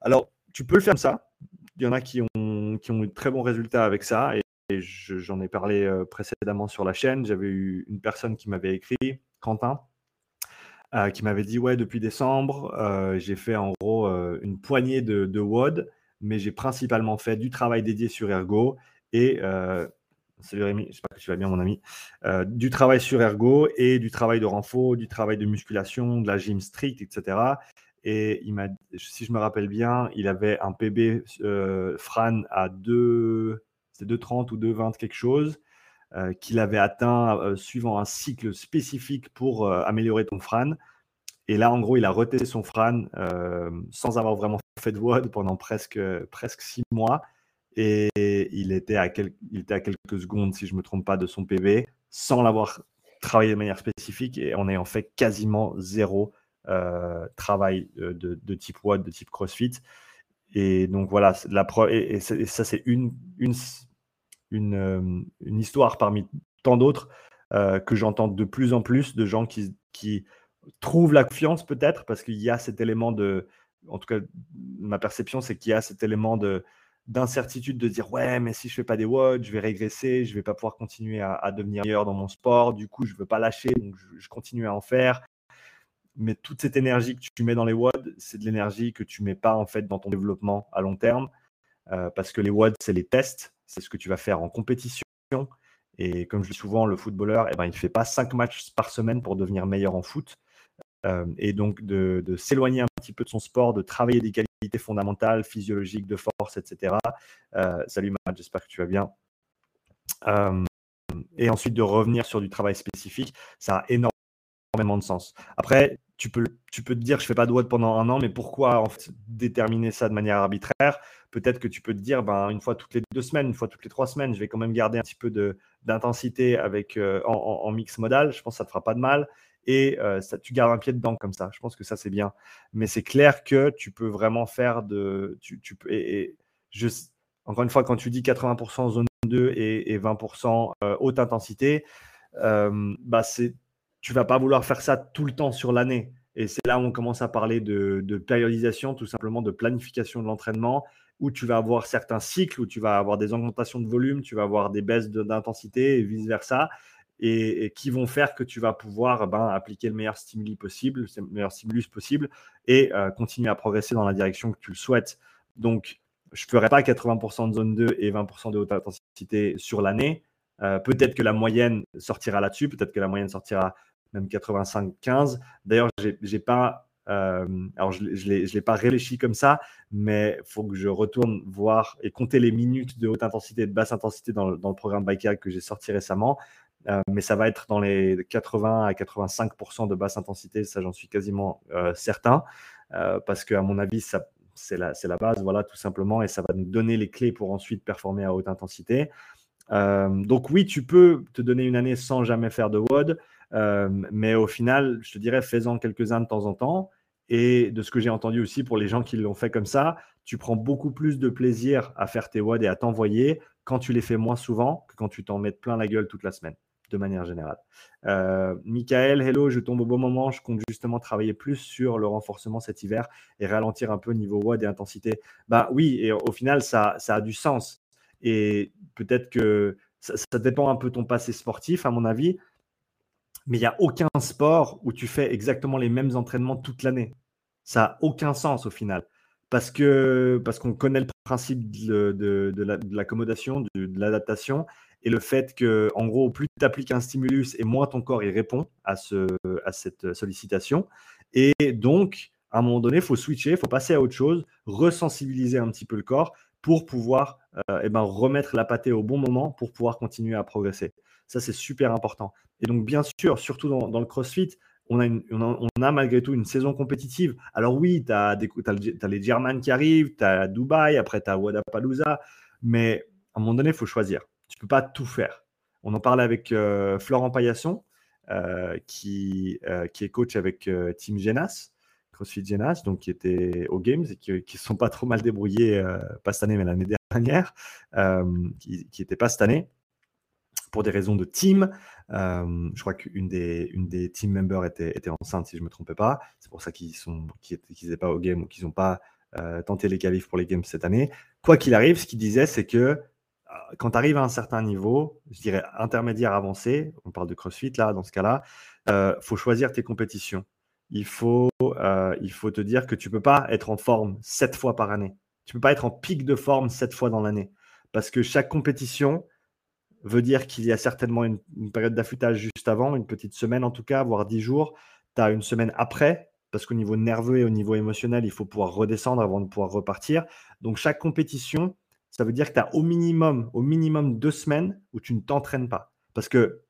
Alors, tu peux le faire comme ça. Il y en a qui ont, eu de très bons résultats avec ça. Et, j'en ai parlé euh, précédemment sur la chaîne. J'avais eu une personne qui m'avait écrit, Quentin, euh, qui m'avait dit Ouais, depuis décembre, euh, j'ai fait en gros une poignée de, de mais j'ai principalement fait du travail dédié sur Ergo et euh, salut Rémi, j'espère que tu vas bien mon ami, euh, du travail sur Ergo et du travail de renfort, du travail de musculation, de la gym strict, etc. Et il m'a, si je me rappelle bien, il avait un PB euh, Fran à 2, 2,30 ou 2,20 quelque chose, qu'il avait atteint suivant un cycle spécifique pour améliorer ton Fran. Et là, en gros, il a retesté son Fran euh, sans avoir vraiment fait de WOD pendant presque, presque six mois. Et il était, à il était à quelques secondes, si je ne me trompe pas, de son PV, sans l'avoir travaillé de manière spécifique et en ayant fait quasiment zéro euh, travail de, type WOD, de type CrossFit. Et donc voilà, la et, ça, c'est une, une, une, euh, histoire parmi tant d'autres que j'entends de plus en plus de gens qui, qui trouve la confiance peut-être parce qu'il y a cet élément de, en tout cas ma perception c'est qu'il y a cet élément de d'incertitude de dire ouais mais si je fais pas des watts je vais régresser je vais pas pouvoir continuer à, devenir meilleur dans mon sport du coup je veux pas lâcher donc je, continue à en faire mais toute cette énergie que tu mets dans les WOD, c'est de l'énergie que tu mets pas en fait dans ton développement à long terme, euh, parce que les WOD, c'est les tests, c'est ce que tu vas faire en compétition. Et comme je dis souvent, le footballeur, eh ben, il ne fait pas cinq matchs par semaine pour devenir meilleur en foot. Euh, et donc de, s'éloigner un petit peu de son sport, de travailler des qualités fondamentales, physiologiques, de force, etc. Euh, salut Matt, j'espère que tu vas bien. Euh, et ensuite de revenir sur du travail spécifique, ça a énormément de sens. Après, tu peux, tu peux te dire, je fais pas de WOD pendant un an, mais pourquoi déterminer ça de manière arbitraire? Peut-être que tu peux te dire, ben, une fois toutes les deux semaines, une fois toutes les trois semaines, je vais quand même garder un petit peu d'intensité en, en, mix modal. Je pense que ça ne te fera pas de mal et euh, tu gardes un pied dedans comme ça. Je pense que ça, c'est bien. Mais c'est clair que tu peux vraiment faire de. Tu, peux, et, encore une fois, quand tu dis 80% zone 2 et, 20% euh, haute intensité, euh, bah tu vas pas vouloir faire ça tout le temps sur l'année. Et c'est là où on commence à parler de, de périodisation, tout simplement de planification de l'entraînement, où tu vas avoir certains cycles, où tu vas avoir des augmentations de volume, tu vas avoir des baisses d'intensité et vice-versa et, qui vont faire que tu vas pouvoir ben, appliquer le meilleur stimuli possible, le meilleur stimulus possible et euh, continuer à progresser dans la direction que tu le souhaites. Donc, je ne ferai pas 80% de zone 2 et 20% de haute intensité sur l'année. Euh, peut-être que la moyenne sortira là-dessus, peut-être que la moyenne sortira même 85-15. D'ailleurs, j'ai pas, euh, alors je ne l'ai pas réfléchi comme ça, mais il faut que je retourne voir et compter les minutes de haute intensité et de basse intensité dans, le, programme Bike que j'ai sorti récemment. Euh, mais ça va être dans les 80 à 85% de basse intensité, ça j'en suis quasiment euh, certain, euh, parce qu'à mon avis, c'est la, la, base, voilà, tout simplement, et ça va nous donner les clés pour ensuite performer à haute intensité. donc oui, tu peux te donner une année sans jamais faire de WOD, mais au final, je te dirais, fais-en quelques-uns de temps en temps. Et de ce que j'ai entendu aussi pour les gens qui l'ont fait comme ça, tu prends beaucoup plus de plaisir à faire tes WOD et à t'envoyer quand tu les fais moins souvent que quand tu t'en mets plein la gueule toute la semaine, de manière générale. Euh, Michael, hello, je tombe au bon moment. Je compte justement travailler plus sur le renforcement cet hiver et ralentir un peu niveau WOD et intensité. Bah oui, et au final, ça, a du sens. Et peut-être que ça, ça, dépend un peu ton passé sportif, à mon avis. Mais il n'y a aucun sport où tu fais exactement les mêmes entraînements toute l'année. Ça n'a aucun sens au final. Parce que parce qu'on connaît le principe de, de, l'accommodation, de, l'adaptation, et le fait que, en gros, plus tu appliques un stimulus et moins ton corps y répond à, ce, à cette sollicitation. Et donc, à un moment donné, il faut switcher, il faut passer à autre chose, resensibiliser un petit peu le corps pour pouvoir euh, eh ben, remettre la pâtée au bon moment pour pouvoir continuer à progresser. Ça, c'est super important. Et donc, bien sûr, surtout dans, le CrossFit, on a, malgré tout une saison compétitive. Alors oui, tu as, les German qui arrivent, tu as Dubaï, après tu as Wadapalooza, mais à un moment donné, il faut choisir. Tu ne peux pas tout faire. On en parlait avec euh, Florent Paillasson, euh, qui, euh, qui est coach avec Team Genas, CrossFit Genas, donc qui était aux Games et qui ne sont pas trop mal débrouillés, pas cette année, mais l'année dernière, qui n'étaient pas cette année pour des raisons de team. Euh, je crois qu'une des, une des team members était, était enceinte, si je ne me trompais pas. C'est pour ça qu'ils sont n'étaient pas au game ou qu'ils n'ont pas euh, tenté les qualifs pour les games cette année. Quoi qu'il arrive, ce qu'il disait, c'est que euh, quand tu arrives à un certain niveau, je dirais intermédiaire avancé, on parle de CrossFit là, dans ce cas-là, il faut choisir tes compétitions. Il faut, il faut te dire que tu ne peux pas être en forme sept fois par année. Tu ne peux pas être en pic de forme sept fois dans l'année. Parce que chaque compétition, veut dire qu'il y a certainement une, période d'affûtage juste avant, une petite semaine en tout cas, voire dix jours. Tu as une semaine après, parce qu'au niveau nerveux et au niveau émotionnel, il faut pouvoir redescendre avant de pouvoir repartir. Donc chaque compétition, ça veut dire que tu as au minimum, au minimum deux semaines où tu ne t'entraînes pas. Parce que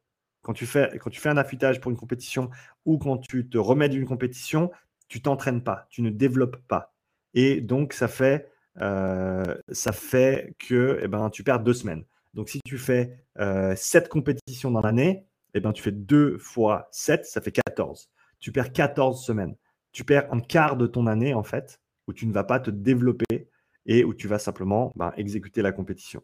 quand tu, fais, quand tu fais un affûtage pour une compétition ou quand tu te remets d'une compétition, tu t'entraînes pas, tu ne développes pas. Et donc ça fait, euh, ça fait que eh ben, tu perds deux semaines. Donc, si tu fais euh, 7 compétitions dans l'année, eh ben, tu fais 2 fois 7, ça fait 14. Tu perds 14 semaines. Tu perds un quart de ton année, en fait, où tu ne vas pas te développer et où tu vas simplement ben, exécuter la compétition.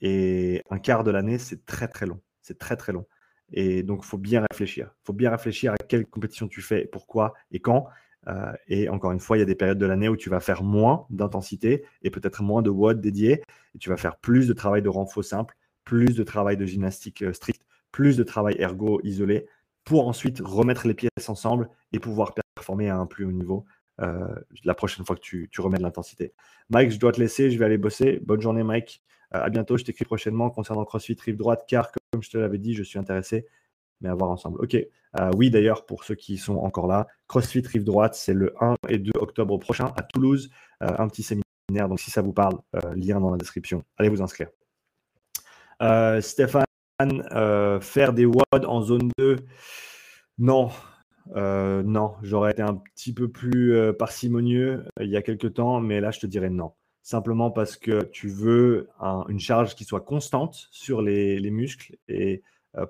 Et un quart de l'année, c'est très, très long. C'est très, très long. Et donc, il faut bien réfléchir. Il faut bien réfléchir à quelle compétition tu fais, pourquoi et quand. Euh, et encore une fois, il y a des périodes de l'année où tu vas faire moins d'intensité et peut-être moins de WOD dédiés. Et tu vas faire plus de travail de renfort simple, plus de travail de gymnastique euh, strict, plus de travail ergo isolé pour ensuite remettre les pièces ensemble et pouvoir performer à un plus haut niveau euh, la prochaine fois que tu, remets de l'intensité. Mike, je dois te laisser, je vais aller bosser. Bonne journée, Mike. à bientôt, je t'écris prochainement concernant CrossFit Rive Droite, car comme je te l'avais dit, je suis intéressé mais à voir ensemble. Ok. Euh, oui, d'ailleurs, pour ceux qui sont encore là, CrossFit Rive Droite, c'est le 1 et 2 octobre prochain à Toulouse. Euh, un petit séminaire. Donc, si ça vous parle, euh, lien dans la description. Allez vous inscrire. Stéphane, faire des WOD en zone 2, non. non, j'aurais été un petit peu plus parcimonieux il y a quelques temps, mais là, je te dirais non simplement parce que tu veux une charge qui soit constante sur les, les muscles et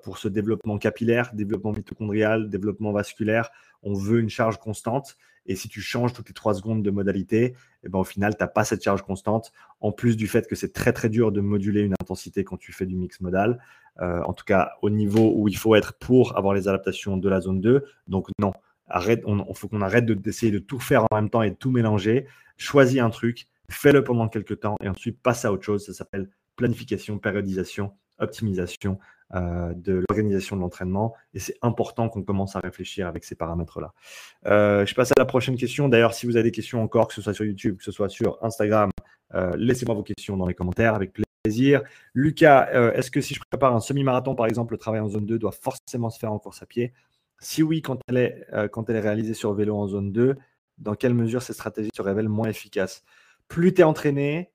pour ce développement capillaire, développement mitochondrial, développement vasculaire. On veut une charge constante. Et si tu changes toutes les trois secondes de modalité, eh ben, au final, tu n'as pas cette charge constante. En plus du fait que c'est très, très dur de moduler une intensité quand tu fais du mix modal. Euh, en tout cas, au niveau où il faut être pour avoir les adaptations de la zone 2. Donc, non, arrête, on, faut qu'on arrête d'essayer de, de tout faire en même temps et de tout mélanger. Choisis un truc, fais-le pendant quelques temps et ensuite passe à autre chose. Ça s'appelle planification, périodisation, optimisation euh, de l'organisation de l'entraînement. Et c'est important qu'on commence à réfléchir avec ces paramètres-là. Euh, je passe à la prochaine question. D'ailleurs, si vous avez des questions encore, que ce soit sur YouTube, que ce soit sur Instagram, euh, laissez-moi vos questions dans les commentaires avec plaisir. Lucas, est-ce que si je prépare un semi-marathon, par exemple, le travail en zone 2 doit forcément se faire en course à pied? Si oui, quand elle est, quand elle est réalisée sur vélo en zone 2, dans quelle mesure ces stratégies se révèlent moins efficaces Plus tu es entraîné,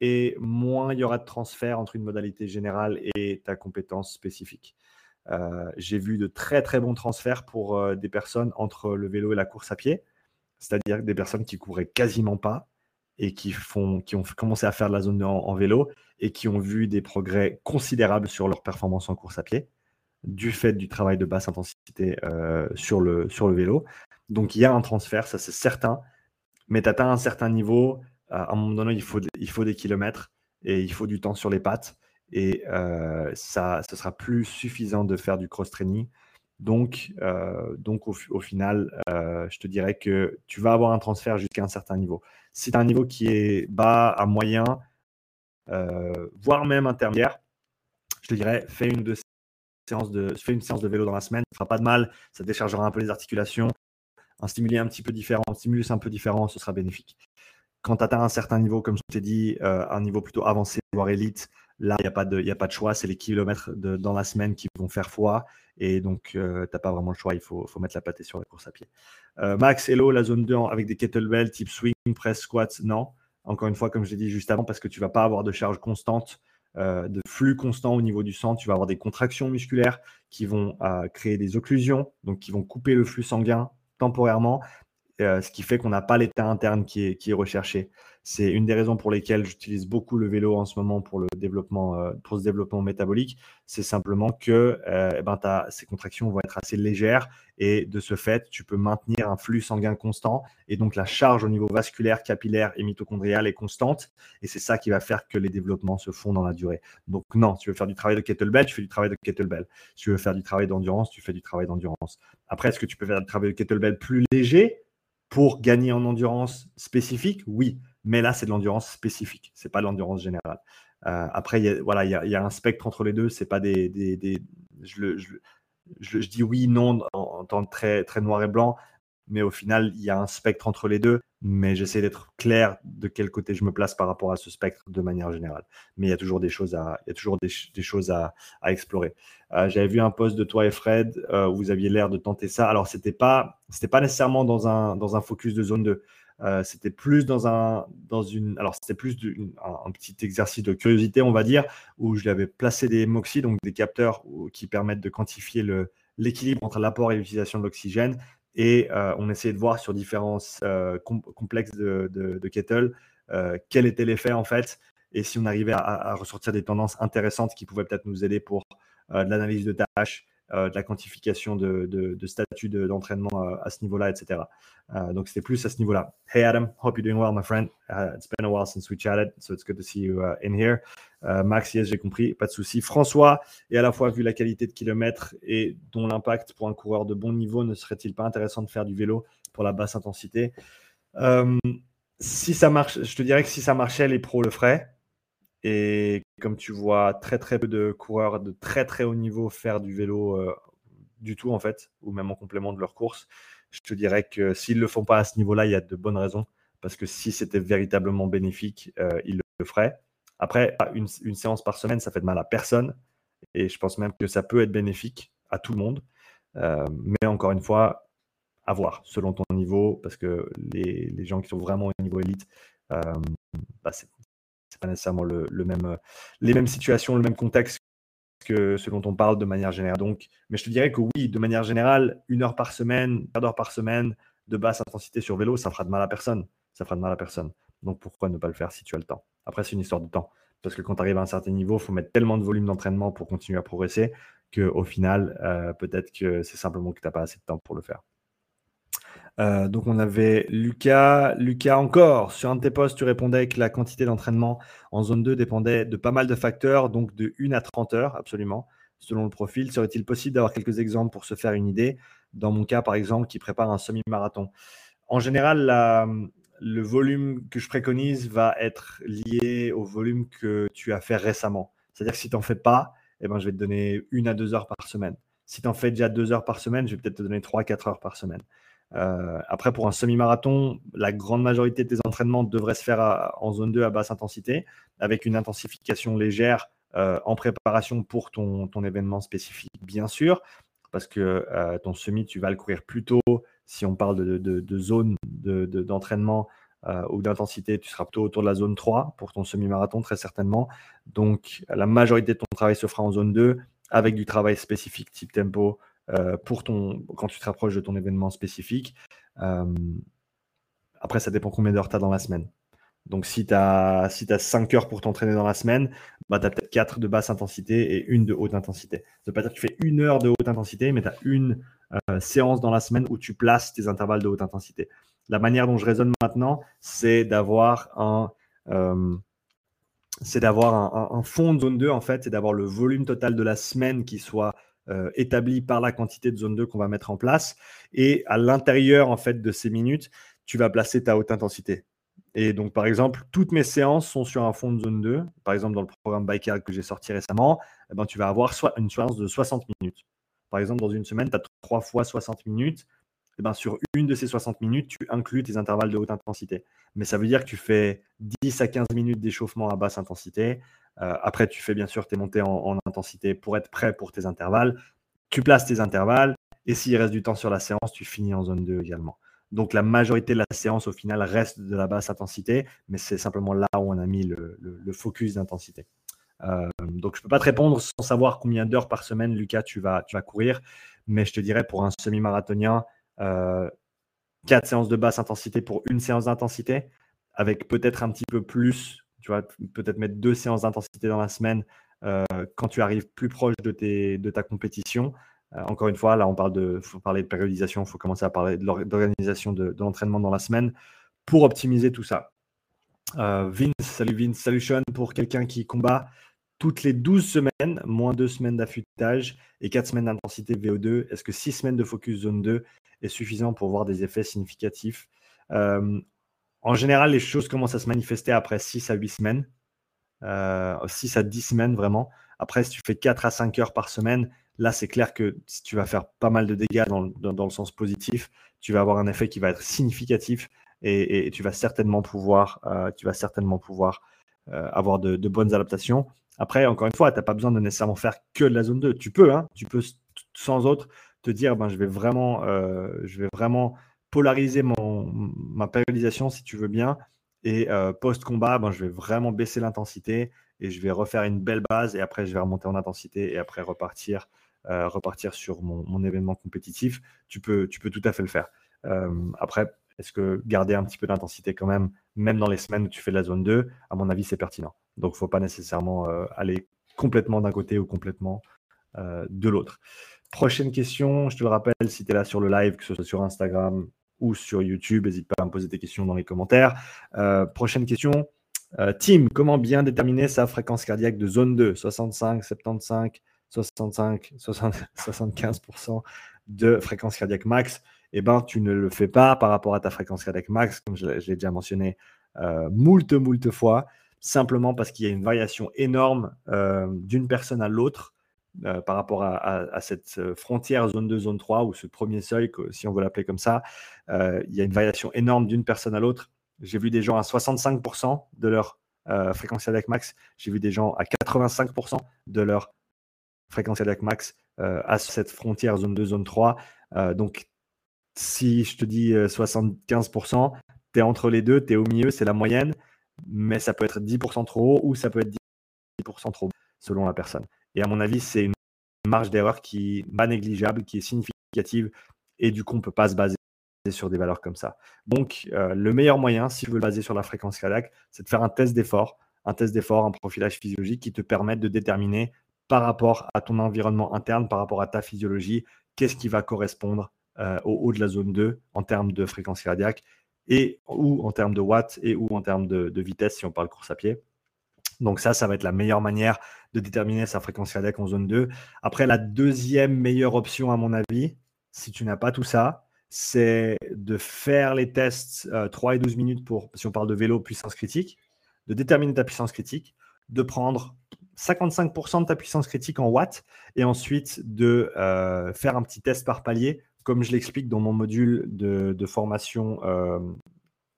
et moins il y aura de transfert entre une modalité générale et ta compétence spécifique. Euh, j'ai vu de très très bons transferts pour euh, des personnes entre le vélo et la course à pied, c'est-à-dire des personnes qui couraient quasiment pas et qui, font, qui ont commencé à faire de la zone 2 en, vélo et qui ont vu des progrès considérables sur leur performance en course à pied du fait du travail de basse intensité euh, sur, le, sur le vélo. Donc il y a un transfert, ça c'est certain, mais tu atteins un certain niveau, à un moment donné, il faut, il faut des kilomètres et il faut du temps sur les pattes et euh, ça, ce sera plus suffisant de faire du cross-training. Donc, euh, donc au, final, je te dirais que tu vas avoir un transfert jusqu'à un certain niveau. Si tu as un niveau qui est bas à moyen, voire même intermédiaire, je te dirais, fais une de séance de, fais une séance de vélo dans la semaine, ça fera pas de mal, ça déchargera un peu les articulations. Un stimulé un petit peu différent, un stimulus un peu différent, ce sera bénéfique. Quand tu atteins un certain niveau, comme je t'ai dit, euh, un niveau plutôt avancé, voire élite, là, il n'y a, pas de, a pas de choix. C'est les kilomètres dans la semaine qui vont faire foi. Et donc, euh, tu n'as pas vraiment le choix. Il faut, mettre la pâtée sur la course à pied. Euh, Max, hello, la zone 2 avec des kettlebells type swing, press, squat, non. Encore une fois, comme je l'ai dit juste avant, parce que tu ne vas pas avoir de charge constante de flux constant au niveau du sang. Tu vas avoir des contractions musculaires qui vont créer des occlusions, donc qui vont couper le flux sanguin temporairement, euh, ce qui fait qu'on n'a pas l'état interne qui est recherché. C'est une des raisons pour lesquelles j'utilise beaucoup le vélo en ce moment pour, le développement, euh, pour ce développement métabolique. C'est simplement que euh, eh ben, ces contractions vont être assez légères et de ce fait, tu peux maintenir un flux sanguin constant et donc la charge au niveau vasculaire, capillaire et mitochondrial est constante et c'est ça qui va faire que les développements se font dans la durée. Donc non, si tu veux faire du travail de kettlebell, tu fais du travail de kettlebell. Si tu veux faire du travail d'endurance, tu fais du travail d'endurance. Après, est-ce que tu peux faire du travail de kettlebell plus léger? Pour gagner en endurance spécifique Oui. Mais là, c'est de l'endurance spécifique, c'est pas de l'endurance générale. Euh, après, il y a, voilà, il y, a, un spectre entre les deux. C'est pas des, je, je, je, dis oui, non en, temps très, très noir et blanc, mais au final, il y a un spectre entre les deux. Mais j'essaie d'être clair de quel côté je me place par rapport à ce spectre de manière générale. Mais il y a toujours des choses à, explorer. Euh, j'avais vu un post de toi et Fred euh, où vous aviez l'air de tenter ça. Alors, c'était pas, pas nécessairement dans un, focus de zone 2. Euh, c'était plus dans un, petit exercice de curiosité, on va dire, où je l'avais placé des MOXIE, donc des capteurs qui permettent de quantifier l'équilibre entre l'apport et l'utilisation de l'oxygène. Et euh, on essayait de voir sur différents euh, complexes de, kettle quel était l'effet en fait, et si on arrivait à, ressortir des tendances intéressantes qui pouvaient peut-être nous aider pour de l'analyse de tâches, euh, de la quantification de, de, statut d'entraînement euh, à ce niveau-là, etc. Euh, donc c'était plus à ce niveau-là. Hey Adam, hope you're doing well, my friend. Uh, it's been a while since we chatted, so it's good to see you uh, in here. Max, yes, j'ai compris, pas de souci. François, et à la fois vu la qualité de kilomètres et dont l'impact pour un coureur de bon niveau, ne serait-il pas intéressant de faire du vélo pour la basse intensité? Si ça marche, je te dirais que si ça marchait, les pros le feraient. Et comme tu vois très très peu de coureurs de très très haut niveau faire du vélo euh, du tout en fait, ou même en complément de leur course, je te dirais que s'ils ne le font pas à ce niveau-là, il y a de bonnes raisons. Parce que si c'était véritablement bénéfique, euh, ils le feraient. Après, une, séance par semaine, ça fait de mal à personne. Et je pense même que ça peut être bénéfique à tout le monde. Euh, mais encore une fois, à voir selon ton niveau, parce que les, gens qui sont vraiment au niveau élite, bah, c'est c'est pas nécessairement le, même, euh, les mêmes situations, le même contexte que ce dont on parle de manière générale. Donc, mais je te dirais que oui, de manière générale, une heure par semaine, quart d'heure par semaine de basse intensité sur vélo, ça fera de mal à personne. Ça fera de mal à personne. Donc pourquoi ne pas le faire si tu as le temps? Après, c'est une histoire de temps. Parce que quand tu arrives à un certain niveau, il faut mettre tellement de volume d'entraînement pour continuer à progresser qu'au final, euh, peut-être que c'est simplement que tu n'as pas assez de temps pour le faire. Euh, donc on avait Lucas. Lucas encore, sur un de tes posts, tu répondais que la quantité d'entraînement en zone 2 dépendait de pas mal de facteurs, donc de 1 à 30 heures, absolument, selon le profil. Serait-il possible d'avoir quelques exemples pour se faire une idée? Dans mon cas, par exemple, qui prépare un semi-marathon. En général, le volume que je préconise va être lié au volume que tu as fait récemment. C'est-à-dire que si tu n'en fais pas, eh ben, je vais te donner une à deux heures par semaine. Si tu en fais déjà deux heures par semaine, je vais peut-être te donner trois, quatre heures par semaine. Euh, après, pour un semi-marathon, la grande majorité de tes entraînements devraient se faire en zone 2 à basse intensité, avec une intensification légère euh, en préparation pour ton, événement spécifique, bien sûr, parce que euh, ton semi, tu vas le courir plus tôt. Si on parle de, zone d'entraînement ou d'intensité, tu seras plutôt autour de la zone 3 pour ton semi-marathon, très certainement. Donc, la majorité de ton travail se fera en zone 2 avec du travail spécifique type tempo, pour ton, quand tu te rapproches de ton événement spécifique. Euh, après, ça dépend combien d'heures tu as dans la semaine. Donc, si tu as, si as 5 heures pour t'entraîner dans la semaine, bah, tu as peut-être 4 de basse intensité et une de haute intensité. Ça veut pas dire que tu fais une heure de haute intensité, mais tu as une euh, séance dans la semaine où tu places tes intervalles de haute intensité. La manière dont je raisonne maintenant, c'est d'avoir un, euh, c'est d'avoir un, fond de zone 2, en fait, c'est d'avoir le volume total de la semaine qui soit euh, établi par la quantité de zone 2 qu'on va mettre en place. Et à l'intérieur, en fait, de ces minutes, tu vas placer ta haute intensité. Et donc, par exemple, toutes mes séances sont sur un fond de zone 2. Par exemple, dans le programme Biker que j'ai sorti récemment, eh ben, tu vas avoir une séance de 60 minutes. Par exemple, dans une semaine, tu as 3 fois 60 minutes. Eh ben, sur une de ces 60 minutes, tu inclus tes intervalles de haute intensité. Mais ça veut dire que tu fais 10 à 15 minutes d'échauffement à basse intensité. Euh, après, tu fais bien sûr tes montées en, intensité pour être prêt pour tes intervalles. Tu places tes intervalles. Et s'il reste du temps sur la séance, tu finis en zone 2 également. Donc la majorité de la séance au final reste de la basse intensité, mais c'est simplement là où on a mis le, focus d'intensité. Euh, donc je ne peux pas te répondre sans savoir combien d'heures par semaine, Lucas, tu vas, courir, mais je te dirais pour un semi-marathonien, euh, quatre séances de basse intensité pour une séance d'intensité, avec peut-être un petit peu plus, tu vois, peut-être mettre deux séances d'intensité dans la semaine euh, quand tu arrives plus proche de, tes, de ta compétition. Euh, encore une fois, là, on parle de, faut parler de périodisation, il faut commencer à parler d'organisation de, l'entraînement dans la semaine pour optimiser tout ça. Vince, salut Vince, salut Sean, pour quelqu'un qui combat toutes les 12 semaines, moins 2 semaines d'affûtage et 4 semaines d'intensité VO2, est-ce que 6 semaines de focus zone 2 est suffisant pour voir des effets significatifs? Euh, En général, les choses commencent à se manifester après 6 à 8 semaines, 6 euh, à 10 semaines vraiment. Après, si tu fais 4 à 5 heures par semaine, là, c'est clair que si tu vas faire pas mal de dégâts dans, le sens positif, tu vas avoir un effet qui va être significatif et, tu vas certainement pouvoir, euh, tu vas certainement pouvoir avoir de, de bonnes adaptations. Après, encore une fois, tu n'as pas besoin de nécessairement faire que de la zone 2. Tu peux, hein, tu peux sans autre te dire ben, je, vais vraiment, euh, je vais vraiment polariser mon, ma périodisation si tu veux bien. Et euh, post-combat, ben, je vais vraiment baisser l'intensité et je vais refaire une belle base et après je vais remonter en intensité et après repartir, euh, repartir sur mon, mon, événement compétitif. Tu peux, tu peux tout à fait le faire. après, est-ce que garder un petit peu d'intensité quand même, même dans les semaines où tu fais de la zone 2, à mon avis, c'est pertinent. Donc, il ne faut pas nécessairement euh, aller complètement d'un côté ou complètement euh, de l'autre. Prochaine question, je te le rappelle, si tu es là sur le live, que ce soit sur Instagram ou sur YouTube, n'hésite pas à me poser tes questions dans les commentaires. Euh, prochaine question, Tim, comment bien déterminer sa fréquence cardiaque de zone 2 65, 75, 65, 75% de fréquence cardiaque max? Eh ben, tu ne le fais pas par rapport à ta fréquence cardiaque max, comme je, l'ai déjà mentionné euh, moult, moult fois, simplement parce qu'il y a une variation énorme euh, d'une personne à l'autre euh, par rapport à, cette frontière zone 2, zone 3, ou ce premier seuil, si on veut l'appeler comme ça, il y a une variation énorme d'une personne à l'autre. J'ai vu des gens à 65% de leur fréquence cardiaque max, j'ai vu des gens à 85% de leur fréquence cardiaque max à cette frontière zone 2, zone 3. donc, si je te dis 75%, tu es entre les deux, tu es au milieu, c'est la moyenne, mais ça peut être 10% trop haut ou ça peut être 10% trop bas selon la personne. Et à mon avis, c'est une marge d'erreur qui n'est pas négligeable, qui est significative, et du coup, on ne peut pas se baser sur des valeurs comme ça. Donc, le meilleur moyen, si veux le baser sur la fréquence cardiaque, c'est de faire un test d'effort, un test d'effort, un profilage physiologique qui te permette de déterminer par rapport à ton environnement interne, par rapport à ta physiologie, qu'est-ce qui va correspondre euh, au haut de la zone 2 en termes de fréquence cardiaque et ou en termes de watts et ou en termes de, vitesse si on parle course à pied. Donc ça, ça va être la meilleure manière de déterminer sa fréquence cardiaque en zone 2. Après, la deuxième meilleure option, à mon avis, si tu n'as pas tout ça, c'est de faire les tests 3 euh, et 12 minutes pour, si on parle de vélo, puissance critique, de déterminer ta puissance critique, de prendre 55% de ta puissance critique en watts et ensuite de euh, faire un petit test par palier comme je l'explique dans mon module de, formation, euh,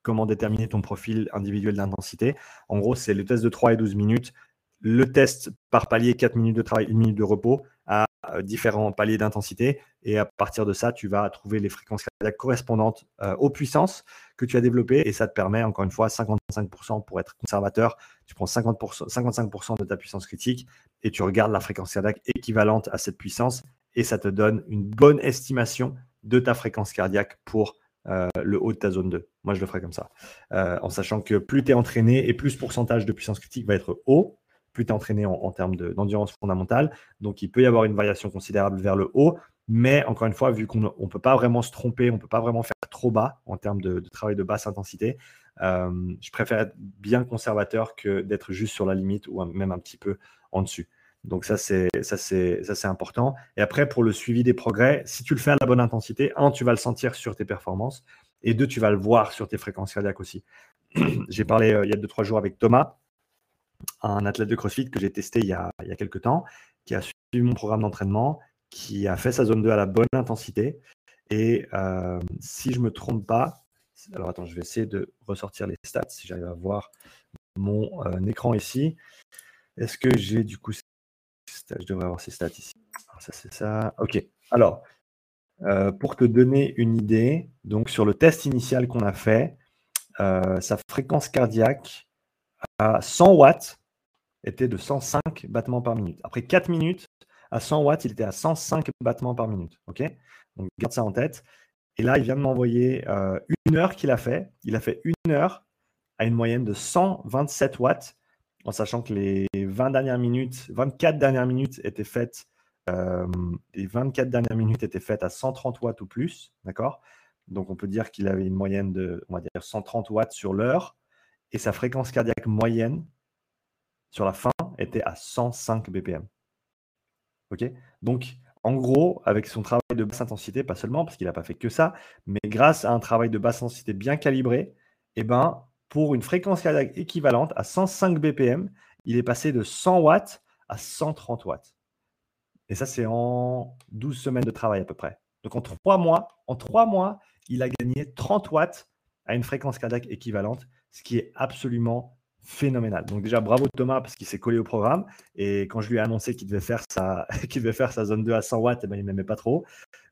comment déterminer ton profil individuel d'intensité. En gros, c'est le test de 3 et 12 minutes, le test par palier, 4 minutes de travail, 1 minute de repos à euh, différents paliers d'intensité. Et à partir de ça, tu vas trouver les fréquences cardiaques correspondantes euh, aux puissances que tu as développées. Et ça te permet, encore une fois, 55% pour être conservateur. Tu prends 50%, 55% de ta puissance critique et tu regardes la fréquence cardiaque équivalente à cette puissance et ça te donne une bonne estimation de ta fréquence cardiaque pour euh, le haut de ta zone 2. Moi, je le ferai comme ça. En sachant que plus tu es entraîné et plus ce pourcentage de puissance critique va être haut, plus tu es entraîné en, termes d'endurance fondamentale. Donc, il peut y avoir une variation considérable vers le haut. Mais encore une fois, vu qu'on ne peut pas vraiment se tromper, on ne peut pas vraiment faire trop bas en termes de, travail de basse intensité, euh, je préfère être bien conservateur que d'être juste sur la limite ou même un petit peu en dessus. Donc ça, c'est important. Et après, pour le suivi des progrès, si tu le fais à la bonne intensité, un, tu vas le sentir sur tes performances, et deux, tu vas le voir sur tes fréquences cardiaques aussi. j'ai parlé euh, il y a deux trois jours avec Thomas, un athlète de CrossFit que j'ai testé il y, a, il quelques temps, qui a suivi mon programme d'entraînement, qui a fait sa zone 2 à la bonne intensité. Et euh, si je ne me trompe pas, alors attends, je vais essayer de ressortir les stats si j'arrive à voir mon euh, écran ici. Est-ce que j'ai du coup je devrais avoir ces stats ici. ça, c'est ça. OK. Alors, euh, pour te donner une idée, donc sur le test initial qu'on a fait, sa fréquence cardiaque à 100 watts était de 105 battements par minute. Après 4 minutes, à 100 watts, il était à 105 battements par minute. OK? Donc, garde ça en tête. Et là, il vient de m'envoyer euh, une heure qu'il a fait. Il a fait une heure à une moyenne de 127 watts en sachant que les 20 dernières minutes, 24 dernières minutes étaient faites, euh, les 24 dernières minutes étaient faites à 130 watts ou plus, d'accord? Donc on peut dire qu'il avait une moyenne de, on va dire 130 watts sur l'heure, et sa fréquence cardiaque moyenne sur la fin était à 105 BPM. Ok? Donc en gros, avec son travail de basse intensité, pas seulement parce qu'il n'a pas fait que ça, mais grâce à un travail de basse intensité bien calibré, eh ben, pour une fréquence cardiaque équivalente à 105 BPM, il est passé de 100 watts à 130 watts. Et ça, c'est en 12 semaines de travail à peu près. Donc en 3 mois, en 3 mois, il a gagné 30 watts à une fréquence cardiaque équivalente, ce qui est absolument phénoménal. Donc déjà, bravo Thomas parce qu'il s'est collé au programme. Et quand je lui ai annoncé qu'il devait, faire sa, qu'il devait faire sa zone 2 à 100 watts, eh ben, il n'aimait pas trop.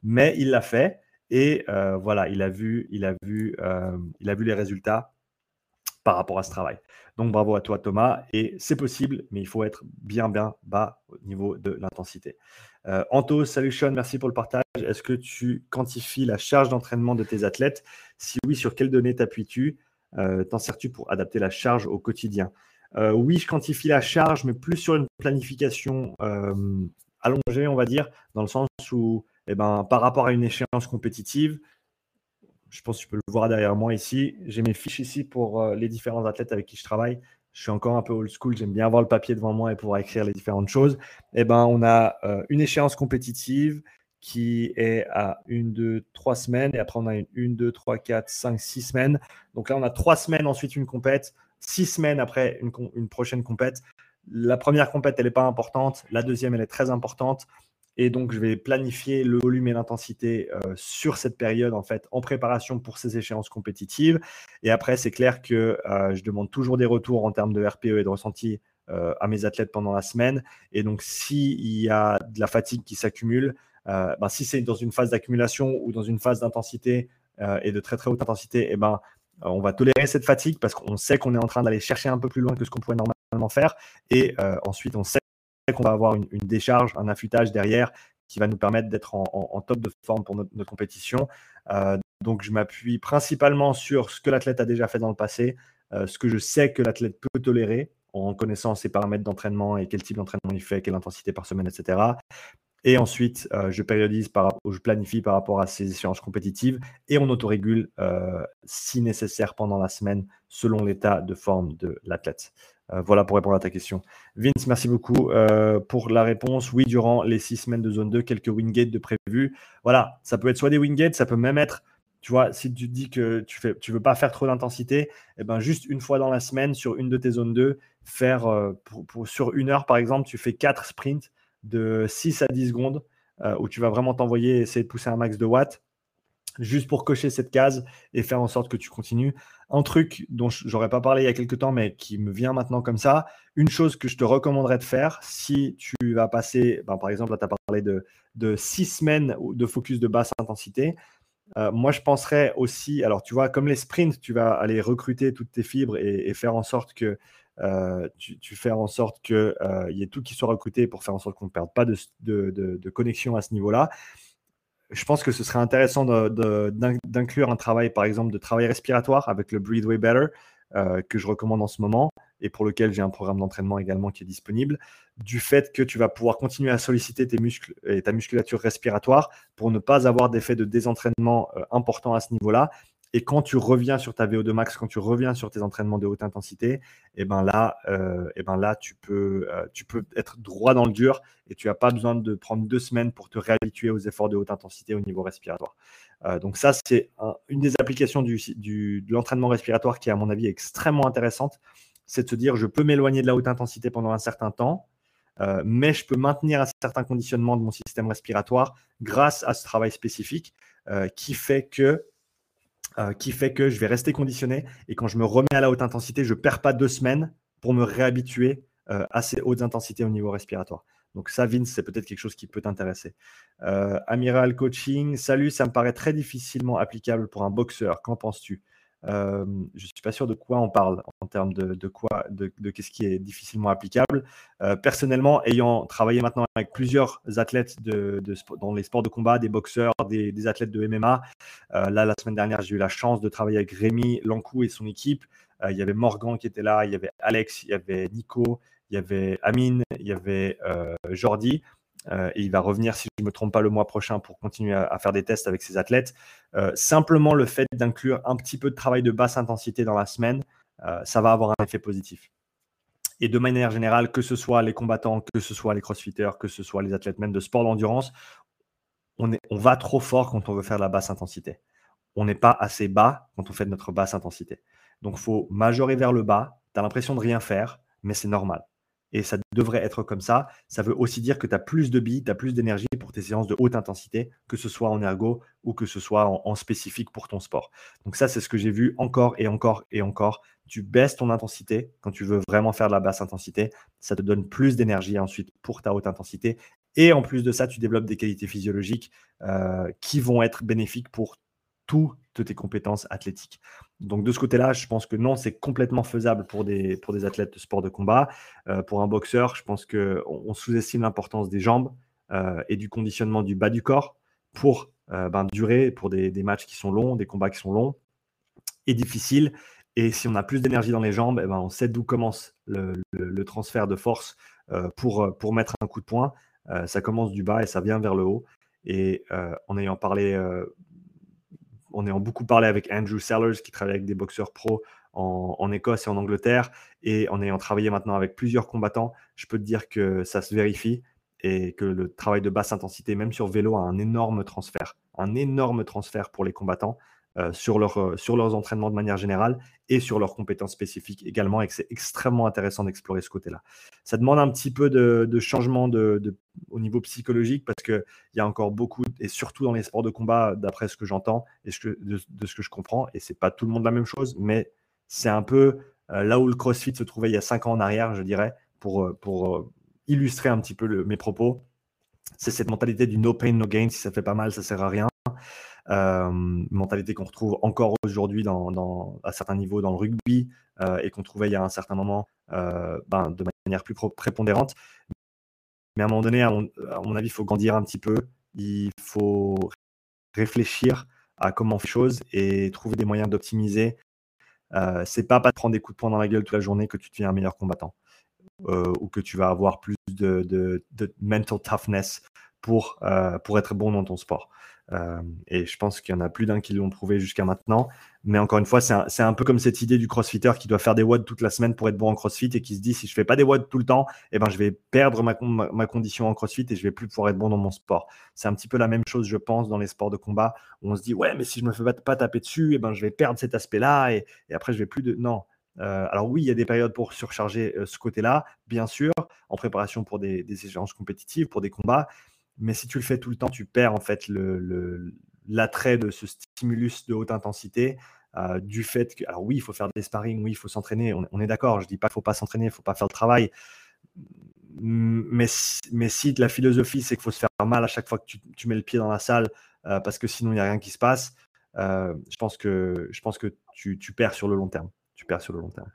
Mais il l'a fait. Et euh, voilà, il a, vu, il, a vu, euh, il a vu les résultats par rapport à ce travail. Donc bravo à toi Thomas, et c'est possible, mais il faut être bien bien bas au niveau de l'intensité. Euh, Anto, salut Sean, merci pour le partage. Est-ce que tu quantifies la charge d'entraînement de tes athlètes? Si oui, sur quelles données t'appuies-tu? T'en sers-tu pour adapter la charge au quotidien? Euh, Oui, je quantifie la charge, mais plus sur une planification euh, allongée, on va dire, dans le sens où, eh ben, par rapport à une échéance compétitive, je pense que tu peux le voir derrière moi ici. J'ai mes fiches ici pour euh, les différents athlètes avec qui je travaille. Je suis encore un peu old school, j'aime bien avoir le papier devant moi et pouvoir écrire les différentes choses. Eh ben, on a euh, une échéance compétitive qui est à une, deux, trois semaines. Et après, on a une, une, deux, trois, quatre, cinq, six semaines. Donc là, on a trois semaines, ensuite une compète, six semaines après une, une prochaine compète. La première compète, elle n'est pas importante. La deuxième, elle est très importante. Et donc, je vais planifier le volume et l'intensité euh, sur cette période, en fait, en préparation pour ces échéances compétitives. Et après, c'est clair que euh, je demande toujours des retours en termes de RPE et de ressenti euh, à mes athlètes pendant la semaine. Et donc, s'il y a de la fatigue qui s'accumule, ben, si c'est dans une phase d'accumulation ou dans une phase d'intensité et de très très haute intensité, eh ben, on va tolérer cette fatigue parce qu'on sait qu'on est en train d'aller chercher un peu plus loin que ce qu'on pourrait normalement faire. Et ensuite, on sait qu'on va avoir une, décharge, un affûtage derrière qui va nous permettre d'être en, top de forme pour notre, compétition. Euh, donc, je m'appuie principalement sur ce que l'athlète a déjà fait dans le passé, euh, ce que je sais que l'athlète peut tolérer en connaissant ses paramètres d'entraînement et quel type d'entraînement il fait, quelle intensité par semaine, etc. Et ensuite, euh, je périodise, par, je planifie par rapport à ces échéances compétitives et on autorégule si nécessaire pendant la semaine selon l'état de forme de l'athlète. Euh, voilà pour répondre à ta question. Vince, merci beaucoup euh, pour la réponse. Oui, durant les six semaines de zone 2, quelques wingates de prévu. Voilà, ça peut être soit des wingates, ça peut même être, tu vois, si tu dis que tu ne veux pas faire trop d'intensité, eh ben juste une fois dans la semaine sur une de tes zones 2, faire euh, sur une heure par exemple, tu fais quatre sprints de 6 à 10 secondes où tu vas vraiment t'envoyer, essayer de pousser un max de watts juste pour cocher cette case et faire en sorte que tu continues. Un truc dont j'aurais pas parlé il y a quelques temps, mais qui me vient maintenant comme ça, une chose que je te recommanderais de faire si tu vas passer, ben, par exemple, tu as parlé de, de six semaines de focus de basse intensité. Euh, moi, je penserais aussi, alors tu vois, comme les sprints, tu vas aller recruter toutes tes fibres et, faire en sorte que euh, tu, tu fais en sorte qu'il euh, y ait tout qui soit recruté pour faire en sorte qu'on ne perde pas de, de, de connexion à ce niveau-là. Je pense que ce serait intéressant d'inclure un travail, par exemple, de travail respiratoire avec le Breathe Way Better, euh, que je recommande en ce moment et pour lequel j'ai un programme d'entraînement également qui est disponible, du fait que tu vas pouvoir continuer à solliciter tes muscles et ta musculature respiratoire pour ne pas avoir d'effet de désentraînement euh, important à ce niveau-là et quand tu reviens sur ta VO2 max, quand tu reviens sur tes entraînements de haute intensité, et eh ben là, euh, eh ben là tu, peux, euh, tu peux être droit dans le dur et tu n'as pas besoin de prendre deux semaines pour te réhabituer aux efforts de haute intensité au niveau respiratoire. Euh, donc ça, c'est une des applications du, de l'entraînement respiratoire qui est à mon avis extrêmement intéressante. C'est de se dire, je peux m'éloigner de la haute intensité pendant un certain temps, mais je peux maintenir un certain conditionnement de mon système respiratoire grâce à ce travail spécifique qui fait que euh, qui fait que je vais rester conditionné et quand je me remets à la haute intensité, je ne perds pas deux semaines pour me réhabituer euh, à ces hautes intensités au niveau respiratoire. Donc ça, Vince, c'est peut-être quelque chose qui peut t'intéresser. Euh, Amiral Coaching, salut, ça me paraît très difficilement applicable pour un boxeur. Qu'en penses-tu? Je ne suis pas sûr de quoi on parle en termes de, quoi, de, qu'est-ce qui est difficilement applicable. personnellement, ayant travaillé maintenant avec plusieurs athlètes de, dans les sports de combat, des boxeurs, des, athlètes de MMA, là, la semaine dernière, j'ai eu la chance de travailler avec Rémi Lancou et son équipe. il y avait Morgan qui était là, il y avait Alex, il y avait Nico, il y avait Amine, il y avait Jordi. Euh, et il va revenir, si je ne me trompe pas, le mois prochain pour continuer à, faire des tests avec ses athlètes. Euh, simplement le fait d'inclure un petit peu de travail de basse intensité dans la semaine, euh, ça va avoir un effet positif. Et de manière générale, que ce soit les combattants, que ce soit les crossfitters, que ce soit les athlètes même de sport d'endurance, on, on va trop fort quand on veut faire de la basse intensité. On n'est pas assez bas quand on fait de notre basse intensité. Donc, il faut majorer vers le bas. Tu as l'impression de rien faire, mais c'est normal et ça devrait être comme ça. Ça veut aussi dire que tu as plus de billes, tu as plus d'énergie pour tes séances de haute intensité, que ce soit en ergo ou que ce soit en, spécifique pour ton sport. Donc ça, c'est ce que j'ai vu encore et encore et encore. Tu baisses ton intensité quand tu veux vraiment faire de la basse intensité. Ça te donne plus d'énergie ensuite pour ta haute intensité. Et en plus de ça, tu développes des qualités physiologiques euh, qui vont être bénéfiques pour toutes tes compétences athlétiques. Donc de ce côté-là, je pense que non, c'est complètement faisable pour des, pour des athlètes de sport de combat. Euh, pour un boxeur, je pense qu'on on, sous-estime l'importance des jambes euh, et du conditionnement du bas du corps pour euh, ben, durer, pour des, matchs qui sont longs, des combats qui sont longs et difficiles. Et si on a plus d'énergie dans les jambes, eh ben, on sait d'où commence le, transfert de force pour, pour mettre un coup de poing. ça commence du bas et ça vient vers le haut. Et en ayant parlé on a beaucoup parlé avec Andrew Sellers qui travaille avec des boxeurs pros en, Écosse et en Angleterre. Et en ayant travaillé maintenant avec plusieurs combattants, je peux te dire que ça se vérifie et que le travail de basse intensité, même sur vélo, a un énorme transfert. Un énorme transfert pour les combattants. Euh, sur, leur, euh, sur leurs entraînements de manière générale et sur leurs compétences spécifiques également, et que c'est extrêmement intéressant d'explorer ce côté-là. Ça demande un petit peu de, changement de, au niveau psychologique parce qu'il y a encore beaucoup, et surtout dans les sports de combat, d'après ce que j'entends et de, ce que je comprends, et c'est pas tout le monde la même chose, mais c'est un peu euh, là où le CrossFit se trouvait il y a cinq ans en arrière, je dirais, pour, pour illustrer un petit peu mes propos. C'est cette mentalité du no pain, no gain. Si ça fait pas mal, ça sert à rien. Euh, mentalité qu'on retrouve encore aujourd'hui dans, à certains niveaux dans le rugby euh, et qu'on trouvait il y a un certain moment euh, ben, de manière plus prépondérante. Mais à un moment donné, à mon, avis, il faut grandir un petit peu. Il faut réfléchir à comment on les choses et trouver des moyens d'optimiser. Euh, c'est pas pas de prendre des coups de poing dans la gueule toute la journée que tu deviens un meilleur combattant ou que tu vas avoir plus de mental toughness pour, pour être bon dans ton sport. Euh, et je pense qu'il y en a plus d'un qui l'ont prouvé jusqu'à maintenant. Mais encore une fois, c'est un, peu comme cette idée du crossfitter qui doit faire des WOD toute la semaine pour être bon en crossfit et qui se dit si je fais pas des WOD tout le temps, eh ben, je vais perdre ma, ma, condition en crossfit et je vais plus pouvoir être bon dans mon sport. C'est un petit peu la même chose, je pense, dans les sports de combat où on se dit ouais, mais si je me fais pas, taper dessus, eh ben, je vais perdre cet aspect-là et, après je vais plus de. Non. Euh, alors oui, il y a des périodes pour surcharger euh, ce côté-là, bien sûr, en préparation pour des, des échéances compétitives, pour des combats. Mais si tu le fais tout le temps, tu perds en fait l'attrait de ce stimulus de haute intensité. Euh, du fait que, alors oui, il faut faire des sparring, oui, il faut s'entraîner, on, est d'accord, je dis pas qu'il faut pas s'entraîner, il faut pas faire le travail, mais, mais si la philosophie c'est qu'il faut se faire mal à chaque fois que tu, mets le pied dans la salle, euh, parce que sinon il n'y a rien qui se passe, euh, je pense que, je pense que tu, perds sur le long terme. Tu perds sur le long terme.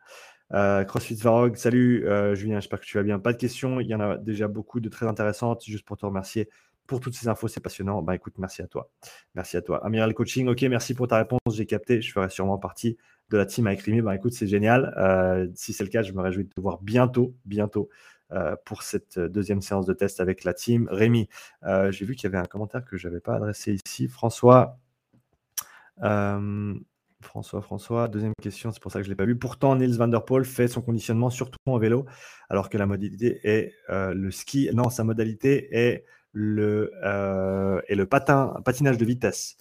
Euh, CrossFit Varog, salut euh, Julien, j'espère que tu vas bien. Pas de questions, il y en a déjà beaucoup de très intéressantes. Juste pour te remercier pour toutes ces infos, c'est passionnant. Bah écoute, merci à toi. Merci à toi. Amiral Coaching, ok, merci pour ta réponse. J'ai capté. Je ferai sûrement partie de la team avec Rémi. Bah écoute, c'est génial. Euh, si c'est le cas, je me réjouis de te voir bientôt, bientôt. Pour cette deuxième séance de test avec la team. Rémi, j'ai vu qu'il y avait un commentaire que je n'avais pas adressé ici. François, François, François, deuxième question, c'est pour ça que je ne l'ai pas vu. Pourtant, Niels van der Poel fait son conditionnement surtout en vélo, alors que la modalité est le ski. Non, sa modalité est le, euh, patinage de vitesse.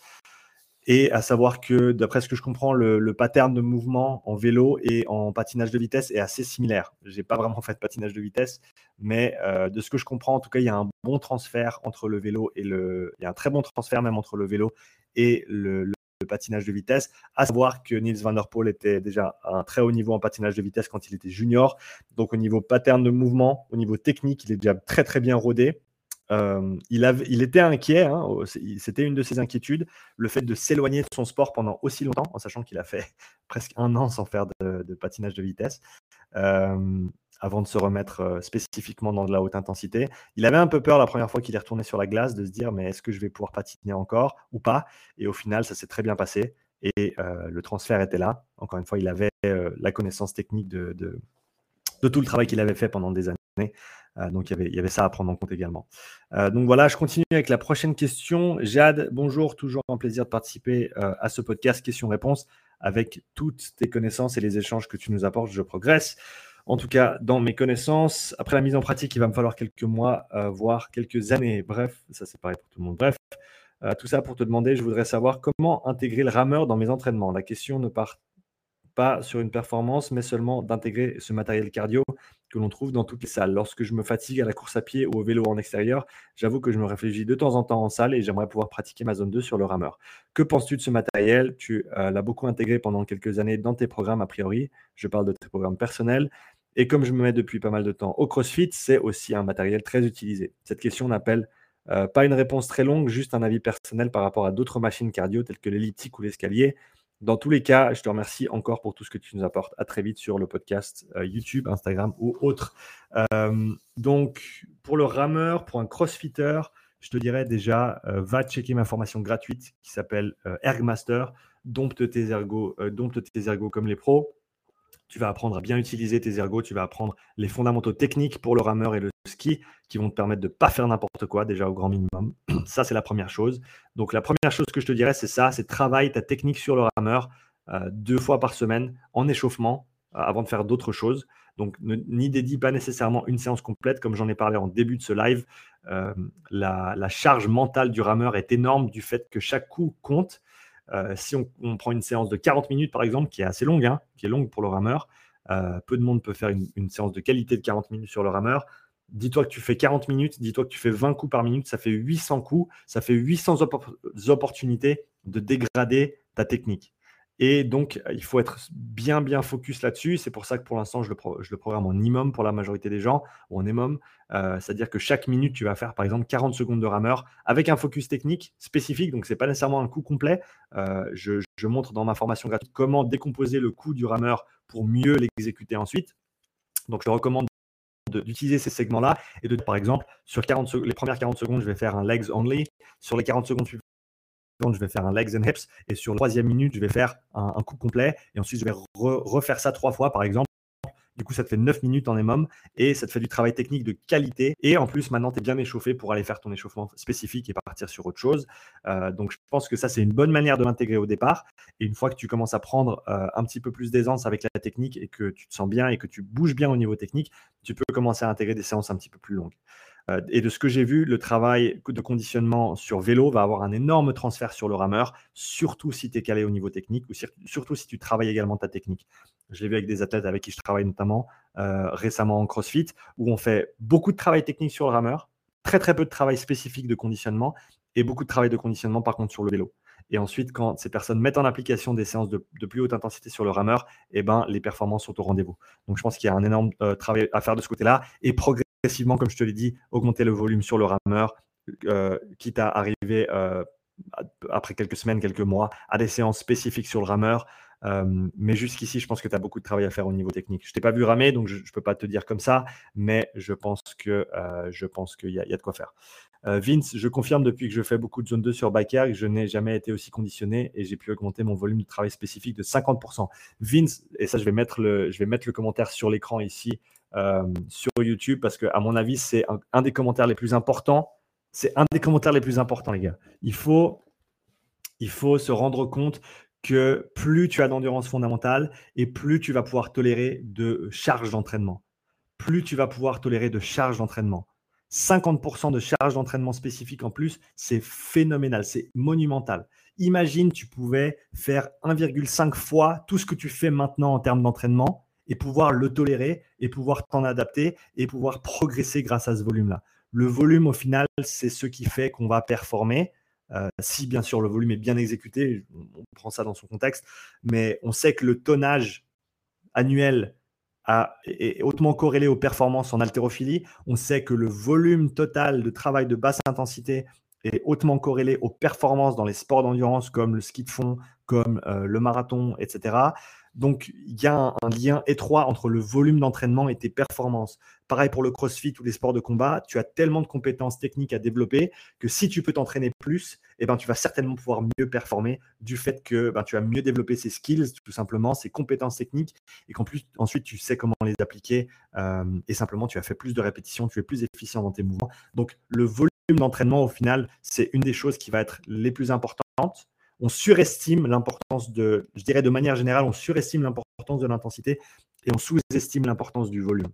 Et à savoir que, d'après ce que je comprends, le, pattern de mouvement en vélo et en patinage de vitesse est assez similaire. Je n'ai pas vraiment fait de patinage de vitesse, mais euh, de ce que je comprends, en tout cas, il y a un bon transfert entre le vélo et le. Il y a un très bon transfert même entre le vélo et le, patinage de vitesse. À savoir que Niels van der Poel était déjà à un très haut niveau en patinage de vitesse quand il était junior. Donc, au niveau pattern de mouvement, au niveau technique, il est déjà très, très bien rodé. Euh, il, avait, il, était inquiet, hein, c'était une de ses inquiétudes, le fait de s'éloigner de son sport pendant aussi longtemps, en sachant qu'il a fait presque un an sans faire de, patinage de vitesse, euh, avant de se remettre euh, spécifiquement dans de la haute intensité. Il avait un peu peur la première fois qu'il est retourné sur la glace de se dire mais est-ce que je vais pouvoir patiner encore ou pas? Et au final, ça s'est très bien passé et le transfert était là. Encore une fois, il avait la connaissance technique de, de tout le travail qu'il avait fait pendant des années. Euh, donc il y, avait, il y, avait, ça à prendre en compte également. Euh, donc voilà, je continue avec la prochaine question. Jade, bonjour, toujours un plaisir de participer euh, à ce podcast questions-réponses avec toutes tes connaissances et les échanges que tu nous apportes. Je progresse. En tout cas, dans mes connaissances, après la mise en pratique, il va me falloir quelques mois, voire quelques années. Bref, ça c'est pareil pour tout le monde. Bref, tout ça pour te demander, je voudrais savoir comment intégrer le rameur dans mes entraînements. La question ne part pas sur une performance, mais seulement d'intégrer ce matériel cardio que l'on trouve dans toutes les salles. Lorsque je me fatigue à la course à pied ou au vélo en extérieur, j'avoue que je me réfléchis de temps en temps en salle et j'aimerais pouvoir pratiquer ma zone 2 sur le rameur. Que penses-tu de ce matériel? Tu euh, l'as beaucoup intégré pendant quelques années dans tes programmes a priori. Je parle de tes programmes personnels. Et comme je me mets depuis pas mal de temps au CrossFit, c'est aussi un matériel très utilisé. Cette question n'appelle euh, pas une réponse très longue, juste un avis personnel par rapport à d'autres machines cardio telles que l'elliptique ou l'escalier. Dans tous les cas, je te remercie encore pour tout ce que tu nous apportes. À très vite sur le podcast euh, YouTube, Instagram ou autre. Euh, donc, pour le rameur, pour un crossfitter, je te dirais déjà, va checker ma formation gratuite qui s'appelle Ergmaster. Dompte tes ergots, dompte tes ergots comme les pros tu vas apprendre à bien utiliser tes ergots, tu vas apprendre les fondamentaux techniques pour le rameur et le ski qui vont te permettre de ne pas faire n'importe quoi, déjà au grand minimum. Ça, c'est la première chose. Donc, la première chose que je te dirais, c'est ça c'est travaille ta technique sur le rameur euh, deux fois par semaine en échauffement euh, avant de faire d'autres choses. Donc, n'y dédie pas nécessairement une séance complète, comme j'en ai parlé en début de ce live. Euh, la, la, charge mentale du rameur est énorme du fait que chaque coup compte. Euh, si on, prend une séance de 40 minutes, par exemple, qui est assez longue, hein, qui est longue pour le rameur, euh, peu de monde peut faire une, séance de qualité de 40 minutes sur le rameur. Dis-toi que tu fais 40 minutes, dis-toi que tu fais 20 coups par minute, ça fait 800 coups, ça fait 800 opportunités de dégrader ta technique. Et donc, euh, il faut être bien, bien focus là-dessus. C'est pour ça que pour l'instant, je, le programme en IMOM pour la majorité des gens, ou en EMOM. Euh, c'est-à-dire que chaque minute, tu vas faire par exemple 40 secondes de rameur avec un focus technique spécifique. Donc, ce n'est pas nécessairement un coup complet. Euh, je, montre dans ma formation gratuite comment décomposer le coup du rameur pour mieux l'exécuter ensuite. Donc, je recommande d'utiliser ces segments-là et de, par exemple, sur 40 les premières 40 secondes, je vais faire un legs only. Sur les 40 secondes je vais faire un legs and hips. Et sur la troisième minute, je vais faire un, coup complet. Et ensuite, je vais refaire ça trois fois, par exemple. Du coup, ça te fait 9 minutes en EMOM et ça te fait du travail technique de qualité. Et en plus, maintenant, tu es bien échauffé pour aller faire ton échauffement spécifique et partir sur autre chose. Euh, donc, je pense que ça, c'est une bonne manière de l'intégrer au départ. Et une fois que tu commences à prendre euh, un petit peu plus d'aisance avec la technique et que tu te sens bien et que tu bouges bien au niveau technique, tu peux commencer à intégrer des séances un petit peu plus longues. Euh, et de ce que j'ai vu, le travail de conditionnement sur vélo va avoir un énorme transfert sur le rameur, surtout si tu es calé au niveau technique ou surtout si tu travailles également ta technique. Je l'ai vu avec des athlètes avec qui je travaille notamment euh, récemment en CrossFit, où on fait beaucoup de travail technique sur le rameur, très très peu de travail spécifique de conditionnement et beaucoup de travail de conditionnement par contre sur le vélo. Et ensuite, quand ces personnes mettent en application des séances de, plus haute intensité sur le rameur, eh ben, les performances sont au rendez-vous. Donc, je pense qu'il y a un énorme euh, travail à faire de ce côté-là et progresser progressivement, comme je te l'ai dit, augmenter le volume sur le rameur, euh, quitte à arriver euh, après quelques semaines, quelques mois, à des séances spécifiques sur le rameur. Euh, mais jusqu'ici, je pense que tu as beaucoup de travail à faire au niveau technique. Je t'ai pas vu ramer, donc je ne peux pas te dire comme ça, mais je pense que qu'il y, a de quoi faire. Vince, je confirme depuis que je fais beaucoup de zone 2 sur Backyard, je n'ai jamais été aussi conditionné et j'ai pu augmenter mon volume de travail spécifique de 50%. Vince, et ça, je vais mettre le, je vais mettre le commentaire sur l'écran ici sur YouTube parce que, à mon avis, c'est un, des commentaires les plus importants. C'est un des commentaires les plus importants, les gars. Il faut, il faut se rendre compte que plus tu as d'endurance fondamentale et plus tu vas pouvoir tolérer de charges d'entraînement. Plus tu vas pouvoir tolérer de charges d'entraînement. 50% de charges d'entraînement spécifiques en plus, c'est phénoménal, c'est monumental. Imagine, tu pouvais faire 1,5 fois tout ce que tu fais maintenant en termes d'entraînement et pouvoir le tolérer et pouvoir t'en adapter et pouvoir progresser grâce à ce volume-là. Le volume, au final, c'est ce qui fait qu'on va performer. Euh, si bien sûr le volume est bien exécuté, on prend ça dans son contexte, mais on sait que le tonnage annuel est hautement corrélé aux performances en haltérophilie. On sait que le volume total de travail de basse intensité est hautement corrélé aux performances dans les sports d'endurance comme le ski de fond, comme euh, le marathon, etc. Donc, il y a un, lien étroit entre le volume d'entraînement et tes performances. Pareil pour le crossfit ou les sports de combat, tu as tellement de compétences techniques à développer que si tu peux t'entraîner plus, eh ben, tu vas certainement pouvoir mieux performer du fait que ben, tu as mieux développé ces skills, tout simplement, ces compétences techniques, et qu'en plus, ensuite, tu sais comment les appliquer, euh, et simplement, tu as fait plus de répétitions, tu es plus efficient dans tes mouvements. Donc, le volume d'entraînement, au final, c'est une des choses qui va être les plus importantes on surestime l'importance de, je dirais de manière générale, on surestime l'importance de l'intensité et on sous-estime l'importance du volume.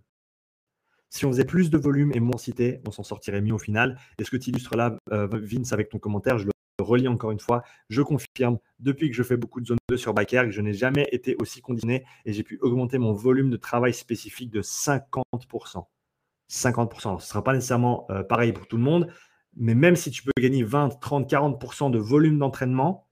Si on faisait plus de volume et moins cité, on s'en sortirait mieux au final. Et ce que tu illustres là, euh, Vince, avec ton commentaire, je le relis encore une fois. Je confirme, depuis que je fais beaucoup de zone 2 sur que je n'ai jamais été aussi conditionné et j'ai pu augmenter mon volume de travail spécifique de 50%. 50%. ce ne sera pas nécessairement euh, pareil pour tout le monde, mais même si tu peux gagner 20, 30, 40% de volume d'entraînement,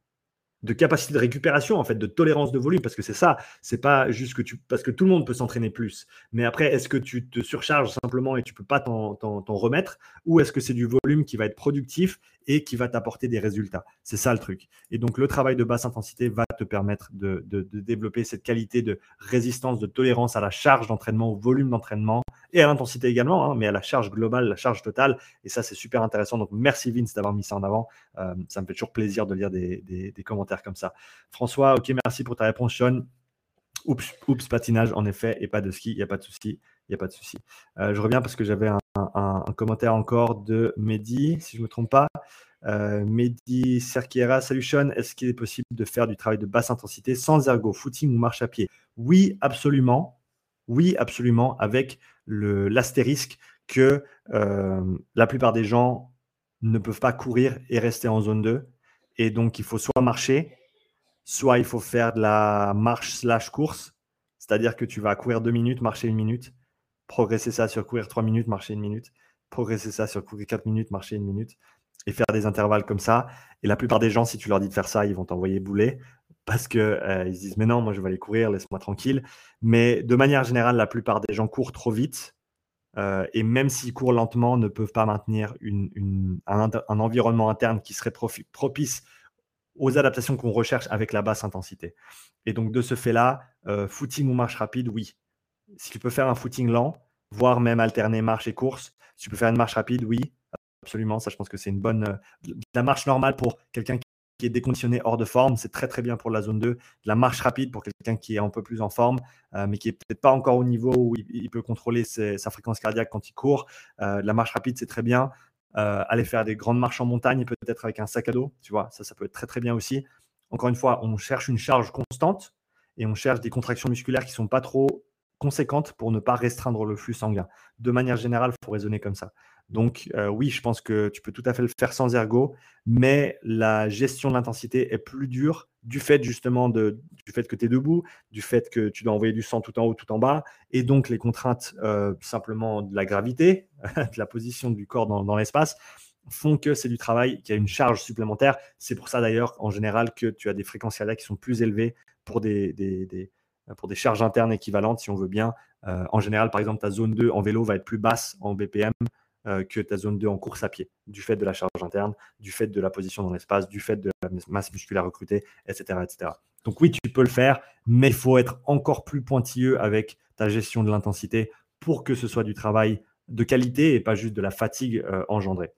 de capacité de récupération, en fait, de tolérance de volume, parce que c'est ça, c'est pas juste que tu. Parce que tout le monde peut s'entraîner plus. Mais après, est-ce que tu te surcharges simplement et tu peux pas t'en remettre, ou est-ce que c'est du volume qui va être productif et qui va t'apporter des résultats C'est ça le truc. Et donc, le travail de basse intensité va te permettre de, développer cette qualité de résistance, de tolérance à la charge d'entraînement, au volume d'entraînement et à l'intensité également, hein, mais à la charge globale, la charge totale. Et ça, c'est super intéressant. Donc, merci Vince d'avoir mis ça en avant. Euh, ça me fait toujours plaisir de lire des, commentaires comme ça. François, ok, merci pour ta réponse, Sean. Oups, oups, patinage, en effet, et pas de ski, il n'y a pas de souci. Il n'y a pas de souci. Euh, je reviens parce que j'avais un, commentaire encore de Mehdi, si je ne me trompe pas. Euh, Mehdi Cerquiera, salut Sean, est-ce qu'il est possible de faire du travail de basse intensité sans ergo, footing ou marche à pied? Oui, absolument. Oui, absolument, avec l'astérisque que euh, la plupart des gens ne peuvent pas courir et rester en zone 2. Et donc, il faut soit marcher, soit il faut faire de la marche slash course. C'est-à-dire que tu vas courir deux minutes, marcher une minute, progresser ça sur courir trois minutes, marcher une minute, progresser ça sur courir quatre minutes, marcher une minute, et faire des intervalles comme ça. Et la plupart des gens, si tu leur dis de faire ça, ils vont t'envoyer bouler parce qu'ils euh, se disent mais non, moi je vais aller courir, laisse-moi tranquille. Mais de manière générale, la plupart des gens courent trop vite euh, et même s'ils courent lentement, ne peuvent pas maintenir un, environnement interne qui serait propice aux adaptations qu'on recherche avec la basse intensité. Et donc de ce fait-là, euh, footing ou marche rapide, oui. Si tu peux faire un footing lent, voire même alterner marche et course, si tu peux faire une marche rapide, oui, absolument. Ça, je pense que c'est une bonne. Euh, la marche normale pour quelqu'un qui est déconditionné hors de forme, c'est très très bien pour la zone 2. La marche rapide pour quelqu'un qui est un peu plus en forme, euh, mais qui est peut-être pas encore au niveau où il, peut contrôler sa fréquence cardiaque quand il court. Euh, la marche rapide, c'est très bien. aller faire des grandes marches en montagne, peut-être avec un sac à dos, tu vois, ça, ça peut être très très bien aussi. Encore une fois, on cherche une charge constante et on cherche des contractions musculaires qui sont pas trop conséquentes pour ne pas restreindre le flux sanguin. De manière générale, il faut raisonner comme ça. Donc euh, oui, je pense que tu peux tout à fait le faire sans ergo, mais la gestion de l'intensité est plus dure du fait justement de, du fait que tu es debout, du fait que tu dois envoyer du sang tout en haut, tout en bas, et donc les contraintes euh, simplement de la gravité, de la position du corps dans, l'espace, font que c'est du travail qui a une charge supplémentaire. C'est pour ça d'ailleurs en général que tu as des fréquences cardiaques qui sont plus élevées pour des, pour des charges internes équivalentes, si on veut bien. Euh, en général, par exemple, ta zone 2 en vélo va être plus basse en BPM euh, que ta zone 2 en course à pied, du fait de la charge interne, du fait de la position dans l'espace, du fait de la masse musculaire recrutée, etc., etc. Donc oui, tu peux le faire, mais il faut être encore plus pointilleux avec ta gestion de l'intensité pour que ce soit du travail de qualité et pas juste de la fatigue euh, engendrée.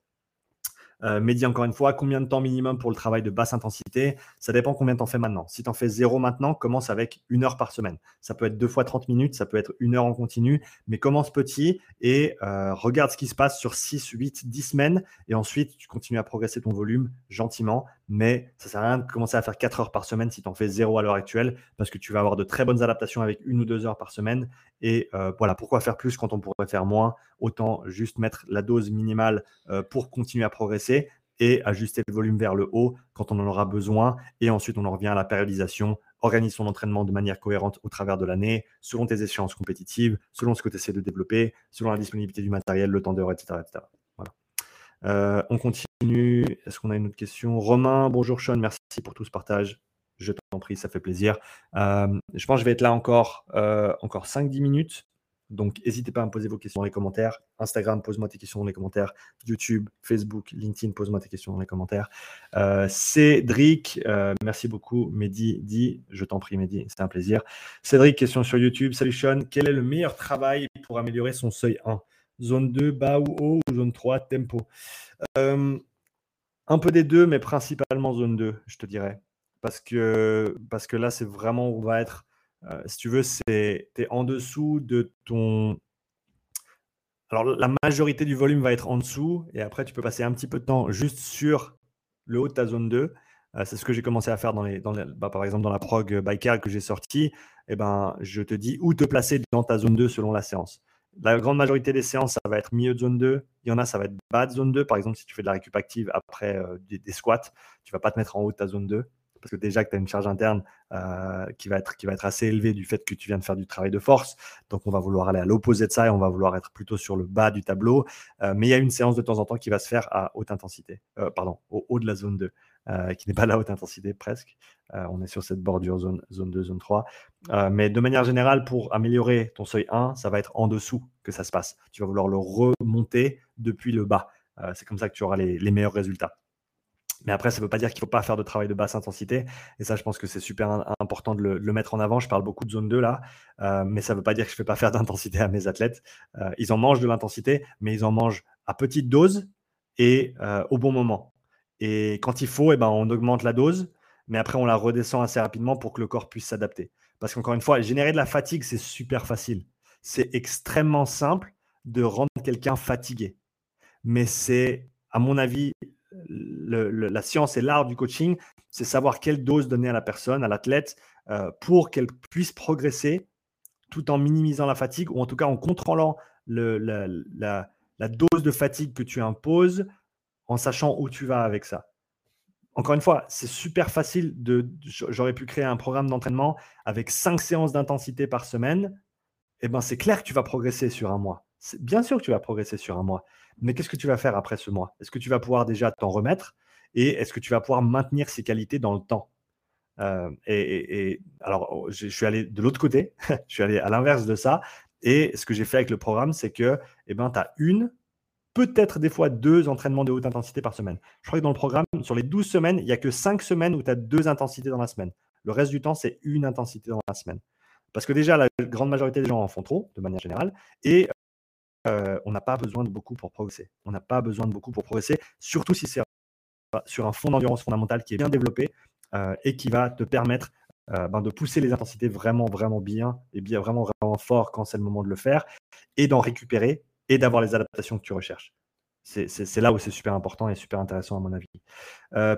Euh, Mehdi, encore une fois, combien de temps minimum pour le travail de basse intensité? Ça dépend combien tu en fais maintenant. Si tu en fais zéro maintenant, commence avec une heure par semaine. Ça peut être deux fois 30 minutes, ça peut être une heure en continu, mais commence petit et euh, regarde ce qui se passe sur 6, 8, 10 semaines. Et ensuite, tu continues à progresser ton volume gentiment. Mais ça ne sert à rien de commencer à faire 4 heures par semaine si tu en fais zéro à l'heure actuelle, parce que tu vas avoir de très bonnes adaptations avec une ou deux heures par semaine. Et euh, voilà, pourquoi faire plus quand on pourrait faire moins? Autant juste mettre la dose minimale pour continuer à progresser et ajuster le volume vers le haut quand on en aura besoin. Et ensuite, on en revient à la périodisation. Organise son entraînement de manière cohérente au travers de l'année, selon tes échéances compétitives, selon ce que tu essaies de développer, selon la disponibilité du matériel, le temps d'heure, etc. Voilà. Euh, on continue. Est-ce qu'on a une autre question? Romain, bonjour Sean, merci pour tout ce partage. Je t'en prie, ça fait plaisir. Euh, je pense que je vais être là encore, euh, encore 5-10 minutes. Donc, n'hésitez pas à me poser vos questions dans les commentaires. Instagram, pose-moi tes questions dans les commentaires. YouTube, Facebook, LinkedIn, pose-moi tes questions dans les commentaires. Cédric, merci beaucoup. Mehdi, dit, je t'en prie, Mehdi, c'est un plaisir. Cédric, question sur YouTube. Salut Sean, quel est le meilleur travail pour améliorer son seuil 1 Zone 2, bas ou haut ou zone 3, tempo euh, Un peu des deux, mais principalement zone 2, je te dirais. Parce que, là, c'est vraiment où on va être euh, si tu veux, c'est es en dessous de ton. Alors, la majorité du volume va être en dessous, et après, tu peux passer un petit peu de temps juste sur le haut de ta zone 2. Euh, c'est ce que j'ai commencé à faire dans bah, par exemple dans la prog Biker que j'ai sorti. Et eh ben, je te dis où te placer dans ta zone 2 selon la séance. La grande majorité des séances, ça va être milieu de zone 2. Il y en a, ça va être bas de zone 2. Par exemple, si tu fais de la récup active après euh, des, squats, tu vas pas te mettre en haut de ta zone 2 parce que déjà que tu as une charge interne euh, qui, va être, qui va être assez élevée du fait que tu viens de faire du travail de force. Donc, on va vouloir aller à l'opposé de ça et on va vouloir être plutôt sur le bas du tableau. Euh, mais il y a une séance de temps en temps qui va se faire à haute intensité, pardon, au haut de la zone 2, qui n'est pas la haute intensité presque. on est sur cette bordure zone, zone 2, zone 3. mais de manière générale, pour améliorer ton seuil 1, ça va être en dessous que ça se passe. Tu vas vouloir le remonter depuis le bas. C'est comme ça que tu auras les meilleurs résultats. Mais après, ça ne veut pas dire qu'il ne faut pas faire de travail de basse intensité. Et ça, je pense que c'est super important de le, mettre en avant. Je parle beaucoup de zone 2 là, euh, mais ça ne veut pas dire que je ne fais pas faire d'intensité à mes athlètes. Euh, ils en mangent de l'intensité, mais ils en mangent à petite dose et euh, au bon moment. Et quand il faut, eh ben, on augmente la dose, mais après, on la redescend assez rapidement pour que le corps puisse s'adapter. Parce qu'encore une fois, générer de la fatigue, c'est super facile. C'est extrêmement simple de rendre quelqu'un fatigué. Mais c'est, à mon avis, la science et l'art du coaching, c'est savoir quelle dose donner à la personne, à l'athlète, euh, pour qu'elle puisse progresser tout en minimisant la fatigue ou en tout cas en contrôlant la, dose de fatigue que tu imposes en sachant où tu vas avec ça. Encore une fois, c'est super facile de. J'aurais pu créer un programme d'entraînement avec cinq séances d'intensité par semaine. Eh ben, c'est clair que tu vas progresser sur un mois. Bien sûr que tu vas progresser sur un mois. Mais qu'est-ce que tu vas faire après ce mois? Est-ce que tu vas pouvoir déjà t'en remettre? Et est-ce que tu vas pouvoir maintenir ces qualités dans le temps? Euh, et, alors, oh, je, suis allé de l'autre côté, je suis allé à l'inverse de ça. Et ce que j'ai fait avec le programme, c'est que eh ben, tu as une, peut-être des fois deux entraînements de haute intensité par semaine. Je crois que dans le programme, sur les 12 semaines, il n'y a que 5 semaines où tu as deux intensités dans la semaine. Le reste du temps, c'est une intensité dans la semaine. Parce que déjà, la grande majorité des gens en font trop, de manière générale. Et euh, on n'a pas besoin de beaucoup pour progresser. On n'a pas besoin de beaucoup pour progresser, surtout si c'est sur un fond d'endurance fondamentale qui est bien développé euh, et qui va te permettre euh, ben, de pousser les intensités vraiment, vraiment bien et bien vraiment, vraiment fort quand c'est le moment de le faire et d'en récupérer et d'avoir les adaptations que tu recherches. C'est là où c'est super important et super intéressant à mon avis. Euh,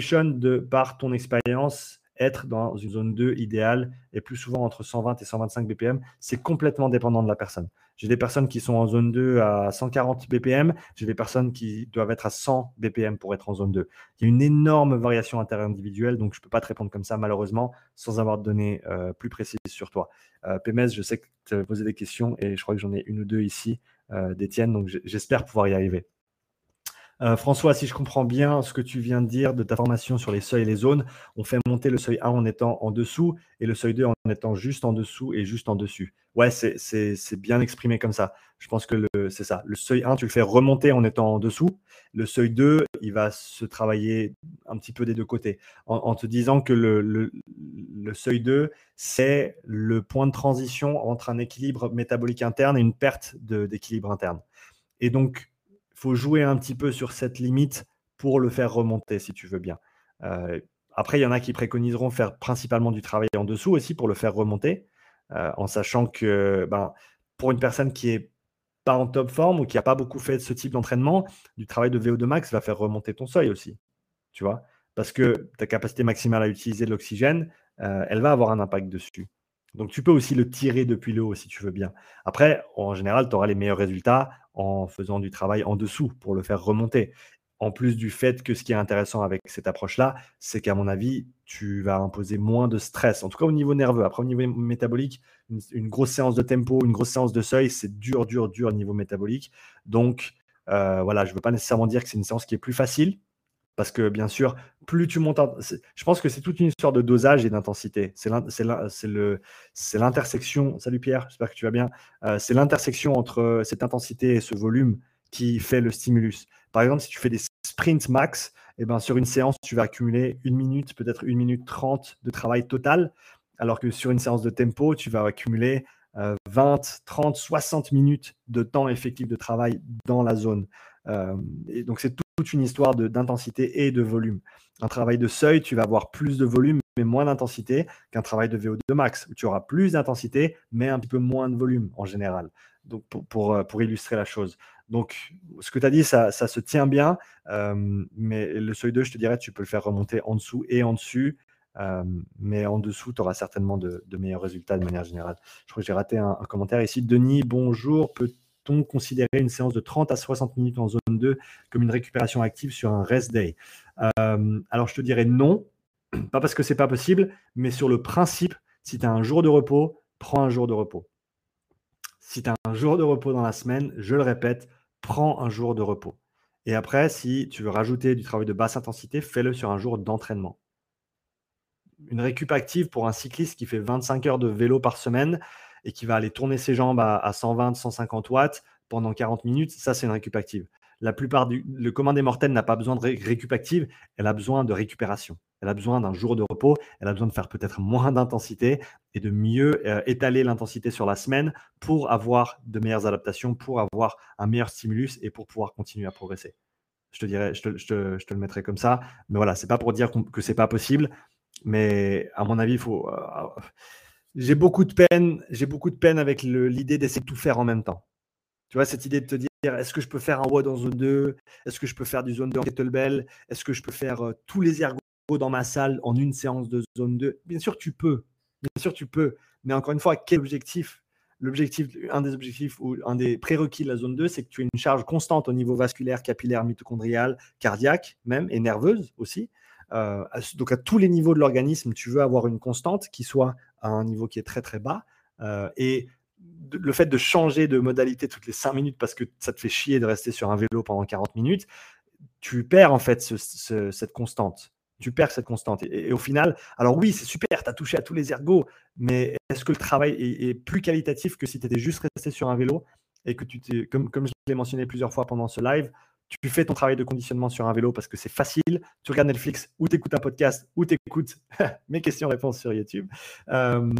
Sean, de par ton expérience, être dans une zone 2 idéale et plus souvent entre 120 et 125 BPM, c'est complètement dépendant de la personne. J'ai des personnes qui sont en zone 2 à 140 BPM, j'ai des personnes qui doivent être à 100 BPM pour être en zone 2. Il y a une énorme variation interindividuelle, donc je ne peux pas te répondre comme ça malheureusement sans avoir de données euh, plus précises sur toi. Euh, PMS, je sais que tu as posé des questions et je crois que j'en ai une ou deux ici d'Étienne, donc j'espère pouvoir y arriver. Euh, François, si je comprends bien ce que tu viens de dire de ta formation sur les seuils et les zones, on fait monter le seuil 1 en étant en dessous et le seuil 2 en étant juste en dessous et juste en dessus. Ouais, c'est bien exprimé comme ça. Je pense que c'est ça. Le seuil 1, tu le fais remonter en étant en dessous. Le seuil 2, il va se travailler un petit peu des deux côtés. En, te disant que le, le, seuil 2, c'est le point de transition entre un équilibre métabolique interne et une perte d'équilibre interne. Et donc, faut jouer un petit peu sur cette limite pour le faire remonter, si tu veux bien. Après, il y en a qui préconiseront faire principalement du travail en dessous aussi pour le faire remonter, en sachant que ben, pour une personne qui est pas en top forme ou qui n'a pas beaucoup fait ce type d'entraînement, du travail de VO2 max va faire remonter ton seuil aussi. Tu vois? Parce que ta capacité maximale à utiliser de l'oxygène, elle va avoir un impact dessus. Donc tu peux aussi le tirer depuis le haut si tu veux bien. Après, en général, tu auras les meilleurs résultats en faisant du travail en dessous pour le faire remonter en plus du fait que ce qui est intéressant avec cette approche-là, c'est qu'à mon avis, tu vas imposer moins de stress, en tout cas au niveau nerveux. Après, au niveau métabolique, une, grosse séance de tempo, une grosse séance de seuil, c'est dur, dur, dur au niveau métabolique. Donc, euh, voilà, je ne veux pas nécessairement dire que c'est une séance qui est plus facile, parce que bien sûr, plus tu montes, je pense que c'est toute une histoire de dosage et d'intensité. C'est l'intersection. Salut Pierre, j'espère que tu vas bien. Euh, c'est l'intersection entre cette intensité et ce volume qui fait le stimulus. Par exemple, si tu fais des sprints max, eh ben, sur une séance, tu vas accumuler une minute, peut-être une minute trente de travail total, alors que sur une séance de tempo, tu vas accumuler 20, 30, 60 minutes de temps effectif de travail dans la zone. Euh, et donc, c'est toute une histoire d'intensité et de volume. Un travail de seuil, tu vas avoir plus de volume, mais moins d'intensité qu'un travail de VO2 max, tu auras plus d'intensité, mais un petit peu moins de volume en général. Donc, pour, euh, pour illustrer la chose. Donc, ce que tu as dit, ça, se tient bien, euh, mais le seuil 2, je te dirais, tu peux le faire remonter en dessous et en dessus, euh, mais en dessous, tu auras certainement de, meilleurs résultats de manière générale. Je crois que j'ai raté un, commentaire ici. Denis, bonjour. Peut-on considérer une séance de 30 à 60 minutes en zone 2 comme une récupération active sur un rest day? Euh, Alors, je te dirais non, pas parce que c'est pas possible, mais sur le principe, si tu as un jour de repos, prends un jour de repos. Si tu as un jour de repos dans la semaine, je le répète, prends un jour de repos. Et après, si tu veux rajouter du travail de basse intensité, fais-le sur un jour d'entraînement. Une récup active pour un cycliste qui fait 25 heures de vélo par semaine et qui va aller tourner ses jambes à, 120, 150 watts pendant 40 minutes, ça c'est une récup active. La plupart du le commun des mortels n'a pas besoin de récup active, elle a besoin de récupération. Elle a besoin d'un jour de repos, elle a besoin de faire peut-être moins d'intensité et de mieux euh, étaler l'intensité sur la semaine pour avoir de meilleures adaptations, pour avoir un meilleur stimulus et pour pouvoir continuer à progresser. Je te dirais, je te, le mettrai comme ça. Mais voilà, c'est pas pour dire que c'est pas possible, mais à mon avis, il faut. Euh, j'ai beaucoup de peine, j'ai beaucoup de peine avec l'idée d'essayer de tout faire en même temps. Tu vois, cette idée de te dire, est-ce que je peux faire un WOD en zone 2 Est-ce que je peux faire du zone 2 en kettlebell? Est-ce que je peux faire euh, tous les ergots dans ma salle en une séance de zone 2 Bien sûr, tu peux. Bien sûr, tu peux. Mais encore une fois, quel objectif? L'objectif, un des objectifs ou un des prérequis de la zone 2, c'est que tu aies une charge constante au niveau vasculaire, capillaire, mitochondrial, cardiaque même, et nerveuse aussi. Euh, donc à tous les niveaux de l'organisme, tu veux avoir une constante qui soit un niveau qui est très très bas. Euh, et le fait de changer de modalité toutes les 5 minutes parce que ça te fait chier de rester sur un vélo pendant 40 minutes, tu perds en fait cette constante tu perds cette constante. Et, au final, alors oui, c'est super, tu as touché à tous les ergots, mais est-ce que le travail est, plus qualitatif que si tu étais juste resté sur un vélo et que tu t'es, comme je l'ai mentionné plusieurs fois pendant ce live, tu fais ton travail de conditionnement sur un vélo parce que c'est facile, tu regardes Netflix ou tu écoutes un podcast ou tu écoutes mes questions-réponses sur YouTube. Euh,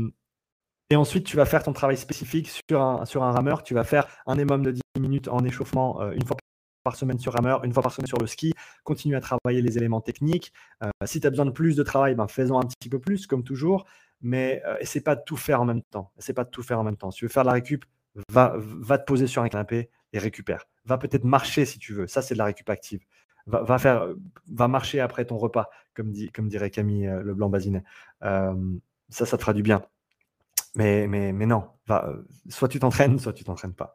et ensuite, tu vas faire ton travail spécifique sur un, sur rameur. Tu vas faire un minimum de 10 minutes en échauffement euh, une fois par semaine sur rameur, une fois par semaine sur le ski, continue à travailler les éléments techniques. Euh, si tu as besoin de plus de travail, ben, fais-en un petit peu plus, comme toujours, mais euh, essaie pas de tout faire en même temps. Essaie pas de tout faire en même temps. Si tu veux faire de la récup, va, va te poser sur un canapé et récupère. Va peut-être marcher si tu veux. Ça, c'est de la récup active. Va, faire, va marcher après ton repas, comme, dit, comme dirait Camille euh, Leblanc-Bazinet. ça, ça te fera du bien. Mais, mais, mais non, va, soit tu t'entraînes, soit tu t'entraînes pas.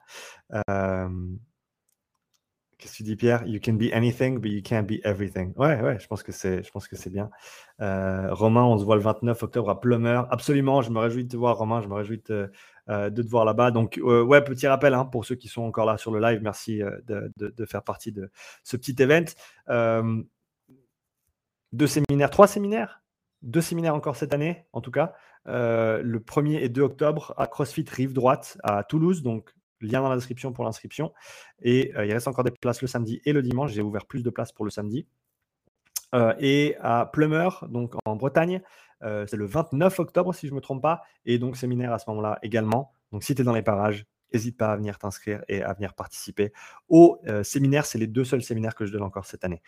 Qu'est-ce que tu dis, Pierre? You can be anything, but you can't be everything. Ouais, ouais, je pense que c'est, je pense que c'est bien. Euh, Romain, on se voit le 29 octobre à Plumeur. Absolument, je me réjouis de te voir, Romain. Je me réjouis de te, euh, voir là-bas. Donc, euh, ouais, petit rappel hein, pour ceux qui sont encore là sur le live. Merci de, faire partie de ce petit event. deux séminaires, trois séminaires, deux séminaires encore cette année, en tout cas. le 1er et 2 octobre à CrossFit Rive Droite à Toulouse. Donc, lien dans la description pour l'inscription. Et euh, il reste encore des places le samedi et le dimanche. J'ai ouvert plus de places pour le samedi. Euh, et à Plumeur, donc en Bretagne, euh, c'est le 29 octobre si je ne me trompe pas. Et donc séminaire à ce moment-là également. Donc si tu es dans les parages, n'hésite pas à venir t'inscrire et à venir participer au séminaire. C'est les deux seuls séminaires que je donne encore cette année.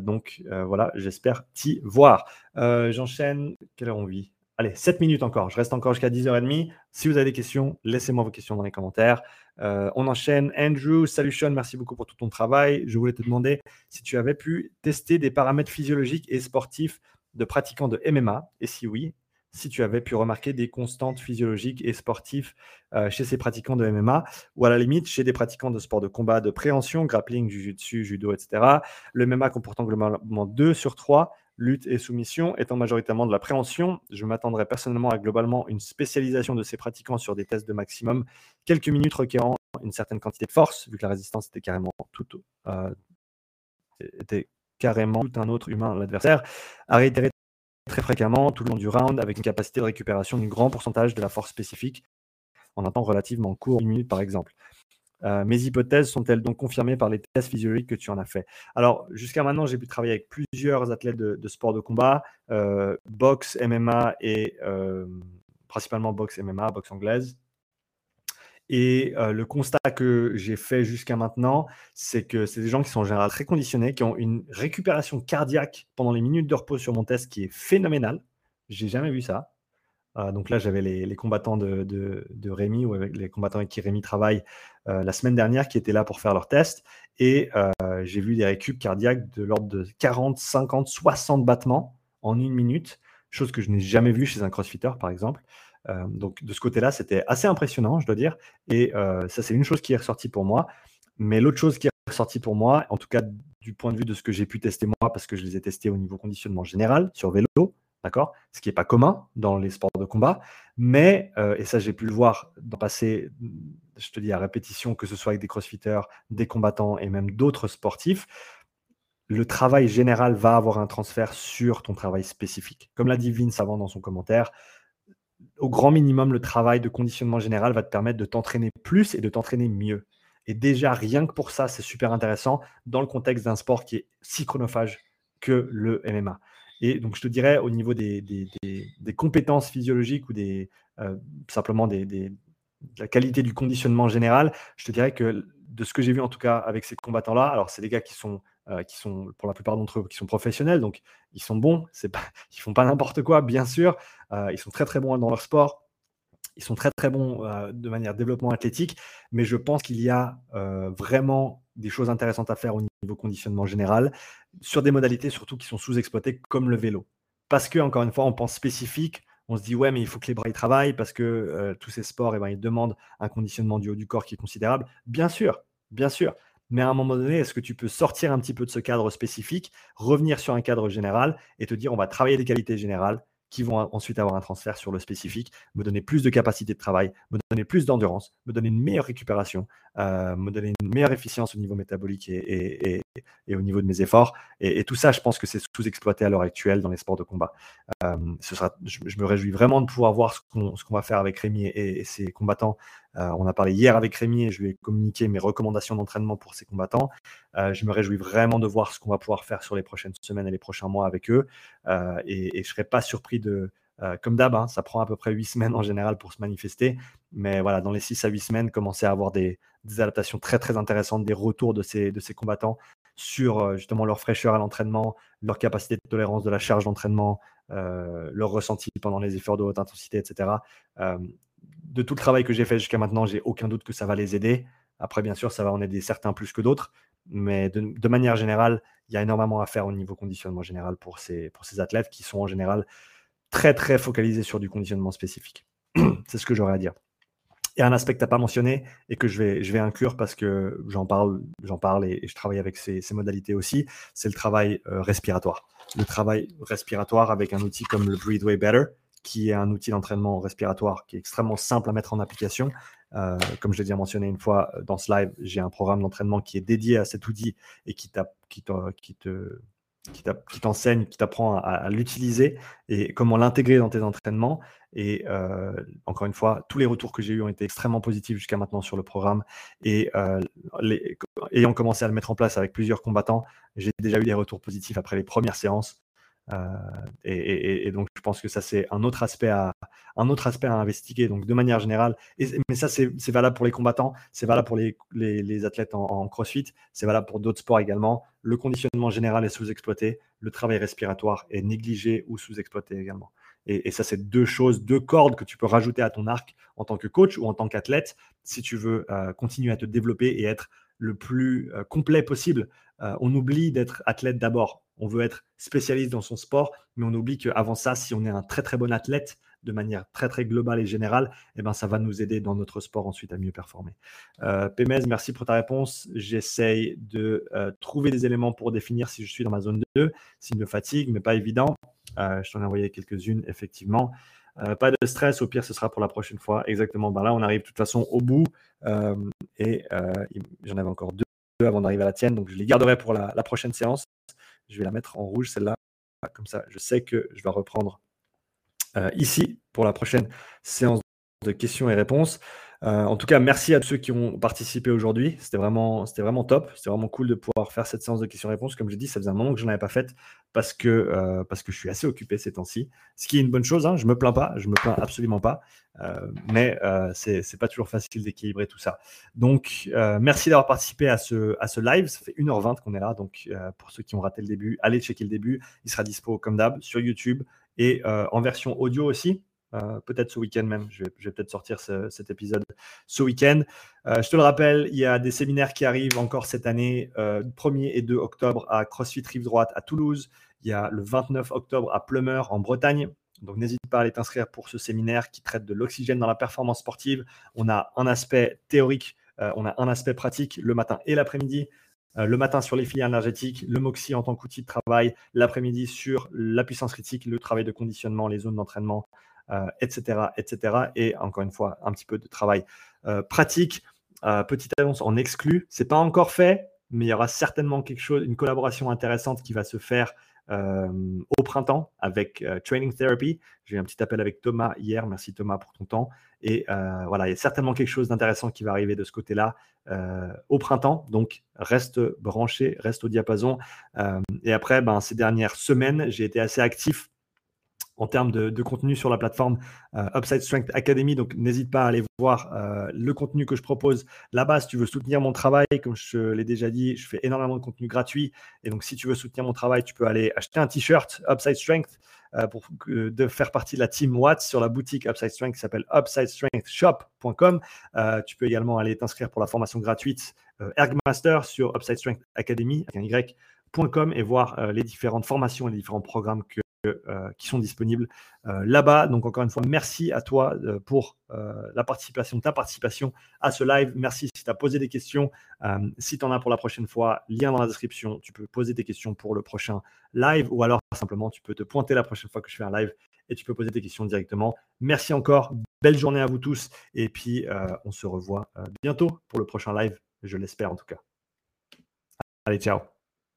donc voilà, j'espère t'y voir. J'enchaîne. Quelle heure on vit? Allez, 7 minutes encore. Je reste encore jusqu'à 10h30. Si vous avez des questions, laissez-moi vos questions dans les commentaires. Euh, on enchaîne. Andrew, salut Sean, merci beaucoup pour tout ton travail. Je voulais te demander si tu avais pu tester des paramètres physiologiques et sportifs de pratiquants de MMA. Et si oui, si tu avais pu remarquer des constantes physiologiques et sportives euh, chez ces pratiquants de MMA, ou à la limite chez des pratiquants de sport de combat de préhension, grappling, jiu-jitsu, judo, etc. Le MMA comportant globalement 2 sur 3 lutte et soumission étant majoritairement de la préhension. Je m'attendrais personnellement à globalement une spécialisation de ces pratiquants sur des tests de maximum, quelques minutes requérant une certaine quantité de force, vu que la résistance était carrément tout, euh, carrément tout un autre humain, l'adversaire, à réitérer très fréquemment tout le long du round avec une capacité de récupération d'un grand pourcentage de la force spécifique en un temps relativement court, une minute par exemple. Euh, mes hypothèses sont-elles donc confirmées par les tests physiologiques que tu en as fait? Alors, jusqu'à maintenant, j'ai pu travailler avec plusieurs athlètes de, de sport de combat, euh, boxe, MMA et euh, principalement boxe, MMA, boxe anglaise. Et le constat que j'ai fait jusqu'à maintenant, c'est que c'est des gens qui sont en général très conditionnés, qui ont une récupération cardiaque pendant les minutes de repos sur mon test qui est phénoménale. J'ai jamais vu ça. Ah, donc là, j'avais les, combattants de, Rémi, ou avec les combattants avec qui Rémi travaille euh, la semaine dernière, qui étaient là pour faire leur test. Et euh, j'ai vu des récup cardiaques de l'ordre de 40, 50, 60 battements en une minute, chose que je n'ai jamais vue chez un crossfitter, par exemple. Euh, donc de ce côté-là, c'était assez impressionnant, je dois dire. Et ça, c'est une chose qui est ressortie pour moi. Mais l'autre chose qui est ressortie pour moi, en tout cas du point de vue de ce que j'ai pu tester moi, parce que je les ai testés au niveau conditionnement général sur vélo, d'accord Ce qui n'est pas commun dans les sports de combat, mais, euh, et ça j'ai pu le voir dans passé, je te dis à répétition, que ce soit avec des crossfitters, des combattants et même d'autres sportifs, le travail général va avoir un transfert sur ton travail spécifique. Comme l'a dit Vince avant dans son commentaire, au grand minimum, le travail de conditionnement général va te permettre de t'entraîner plus et de t'entraîner mieux. Et déjà, rien que pour ça, c'est super intéressant dans le contexte d'un sport qui est si chronophage que le MMA. Et donc, je te dirais, au niveau des, compétences physiologiques ou des, euh, simplement de la qualité du conditionnement général, je te dirais que de ce que j'ai vu en tout cas avec ces combattants-là, alors c'est des gars qui sont, euh, qui sont pour la plupart d'entre eux, qui sont professionnels, donc ils sont bons, c'est pas, ils font pas n'importe quoi, bien sûr, euh, ils sont très très bons dans leur sport, ils sont très très bons de manière développement athlétique, mais je pense qu'il y a vraiment des choses intéressantes à faire au niveau conditionnement général sur des modalités surtout qui sont sous-exploitées comme le vélo. Parce que, encore une fois, on pense spécifique, on se dit ouais, mais il faut que les bras y travaillent parce que euh, tous ces sports, eh ben, ils demandent un conditionnement du haut du corps qui est considérable. Bien sûr, bien sûr. Mais à un moment donné, est-ce que tu peux sortir un petit peu de ce cadre spécifique, revenir sur un cadre général et te dire on va travailler les qualités générales qui vont ensuite avoir un transfert sur le spécifique, me donner plus de capacité de travail, me donner plus d'endurance, me donner une meilleure récupération, euh, me donner une meilleure efficience au niveau métabolique et, au niveau de mes efforts. Et, tout ça, je pense que c'est sous-exploité à l'heure actuelle dans les sports de combat. Euh, je, me réjouis vraiment de pouvoir voir ce qu'on va faire avec Rémi et, ses combattants. Euh, on a parlé hier avec Rémi et je lui ai communiqué mes recommandations d'entraînement pour ces combattants. je me réjouis vraiment de voir ce qu'on va pouvoir faire sur les prochaines semaines et les prochains mois avec eux. et, je ne serais pas surpris de, euh, comme d'hab, hein, ça prend à peu près 8 semaines en général pour se manifester. Mais voilà, dans les 6 à 8 semaines, commencer à avoir des, adaptations très très intéressantes, des retours de ces, de ces combattants sur euh, justement leur fraîcheur à l'entraînement, leur capacité de tolérance de la charge d'entraînement, euh, leur ressenti pendant les efforts de haute intensité, etc. de tout le travail que j'ai fait jusqu'à maintenant, j'ai aucun doute que ça va les aider. Après, bien sûr, ça va en aider certains plus que d'autres. Mais de, manière générale, il y a énormément à faire au niveau conditionnement général pour ces, athlètes qui sont en général très très focalisé sur du conditionnement spécifique. c'est ce que j'aurais à dire. Et un aspect que tu n'as pas mentionné et que je vais, inclure parce que j'en parle, j'en parle et, je travaille avec ces, modalités aussi, c'est le travail euh, respiratoire. Le travail respiratoire avec un outil comme le Breathe Way Better, qui est un outil d'entraînement respiratoire qui est extrêmement simple à mettre en application. Euh, comme je l'ai déjà mentionné une fois dans ce live, j'ai un programme d'entraînement qui est dédié à cet outil et qui, qui, qui te qui t'enseigne, qui t'apprend à, l'utiliser et comment l'intégrer dans tes entraînements. Et euh, encore une fois, tous les retours que j'ai eus ont été extrêmement positifs jusqu'à maintenant sur le programme. Et euh, ayant commencé à le mettre en place avec plusieurs combattants, j'ai déjà eu des retours positifs après les premières séances. Et, donc, je pense que ça, c'est un autre aspect à, un autre aspect à investiguer. Donc, de manière générale, mais ça, c'est valable pour les combattants, c'est valable pour les, les, athlètes en, crossfit, c'est valable pour d'autres sports également. Le conditionnement général est sous-exploité, le travail respiratoire est négligé ou sous-exploité également. Et, ça, c'est deux choses, deux cordes que tu peux rajouter à ton arc en tant que coach ou en tant qu'athlète si tu veux euh, continuer à te développer et être le plus euh, complet possible. Euh, on oublie d'être athlète d'abord. On veut être spécialiste dans son sport, mais on oublie qu'avant ça, si on est un très très bon athlète de manière très très globale et générale, eh ben, ça va nous aider dans notre sport ensuite à mieux performer. Euh, merci pour ta réponse. J'essaye de trouver des éléments pour définir si je suis dans ma zone 2, signe de fatigue, mais pas évident. Euh, je t'en ai envoyé quelques-unes, effectivement. Euh, pas de stress, au pire, ce sera pour la prochaine fois. Exactement. Ben là, on arrive de toute façon au bout. Euh, et j'en avais encore deux avant d'arriver à la tienne. Donc, je les garderai pour la, prochaine séance. Je vais la mettre en rouge, celle-là. Comme ça, je sais que je vais reprendre ici pour la prochaine séance de questions et réponses. Euh, en tout cas, merci à tous ceux qui ont participé aujourd'hui. C'était vraiment, top. C'était vraiment cool de pouvoir faire cette séance de questions-réponses. Comme je dis, ça faisait un moment que je n'en avais pas faite parce que, euh, je suis assez occupé ces temps-ci. Ce qui est une bonne chose. Hein. Je me plains pas. Je me plains absolument pas. Euh, mais c'est, c'est pas toujours facile d'équilibrer tout ça. Donc, merci d'avoir participé à ce, à ce live. Ça fait 1h20 qu'on est là. Donc, pour ceux qui ont raté le début, allez checker le début. Il sera dispo comme d'hab sur YouTube et en version audio aussi. Euh, peut-être ce week-end même. Je vais, peut-être sortir cet épisode ce week-end. Euh, je te le rappelle, il y a des séminaires qui arrivent encore cette année, 1er euh, et 2 octobre à CrossFit Rive Droite à Toulouse. Il y a le 29 octobre à Plumeur en Bretagne. Donc n'hésite pas à aller t'inscrire pour ce séminaire qui traite de l'oxygène dans la performance sportive. On a un aspect théorique, on a un aspect pratique le matin et l'après-midi. le matin sur les filières énergétiques, le MOXIE en tant qu'outil de travail, l'après-midi sur la puissance critique, le travail de conditionnement, les zones d'entraînement, etc., euh, etc. Et encore une fois, un petit peu de travail euh, pratique. Euh, petite annonce en exclu, c'est pas encore fait, mais il y aura certainement quelque chose, une collaboration intéressante qui va se faire au printemps avec Training Therapy. J'ai eu un petit appel avec Thomas hier. Merci Thomas pour ton temps. Et voilà, il y a certainement quelque chose d'intéressant qui va arriver de ce côté-là au printemps. Donc reste branché, reste au diapason. et après, ben, ces dernières semaines, j'ai été assez actif en termes de, contenu sur la plateforme euh, Upside Strength Academy. Donc, n'hésite pas à aller voir euh, le contenu que je propose là-bas. Si tu veux soutenir mon travail, comme je l'ai déjà dit, je fais énormément de contenu gratuit. Et donc, si tu veux soutenir mon travail, tu peux aller acheter un t-shirt Upside Strength euh, pour de faire partie de la team Watts sur la boutique Upside Strength qui s'appelle upsidestrengthshop.com. tu peux également aller t'inscrire pour la formation gratuite Ergmaster sur Upside Strength Academy avec un y.com et voir les différentes formations et les différents programmes que qui sont disponibles euh, là-bas. Donc encore une fois, merci à toi euh, pour la participation, ta participation à ce live. Merci si tu as posé des questions. si tu en as pour la prochaine fois, lien dans la description. Tu peux poser des questions pour le prochain live ou alors simplement tu peux te pointer la prochaine fois que je fais un live et tu peux poser tes questions directement. Merci encore. Belle journée à vous tous. Et puis, on se revoit bientôt pour le prochain live. Je l'espère en tout cas. Allez, ciao.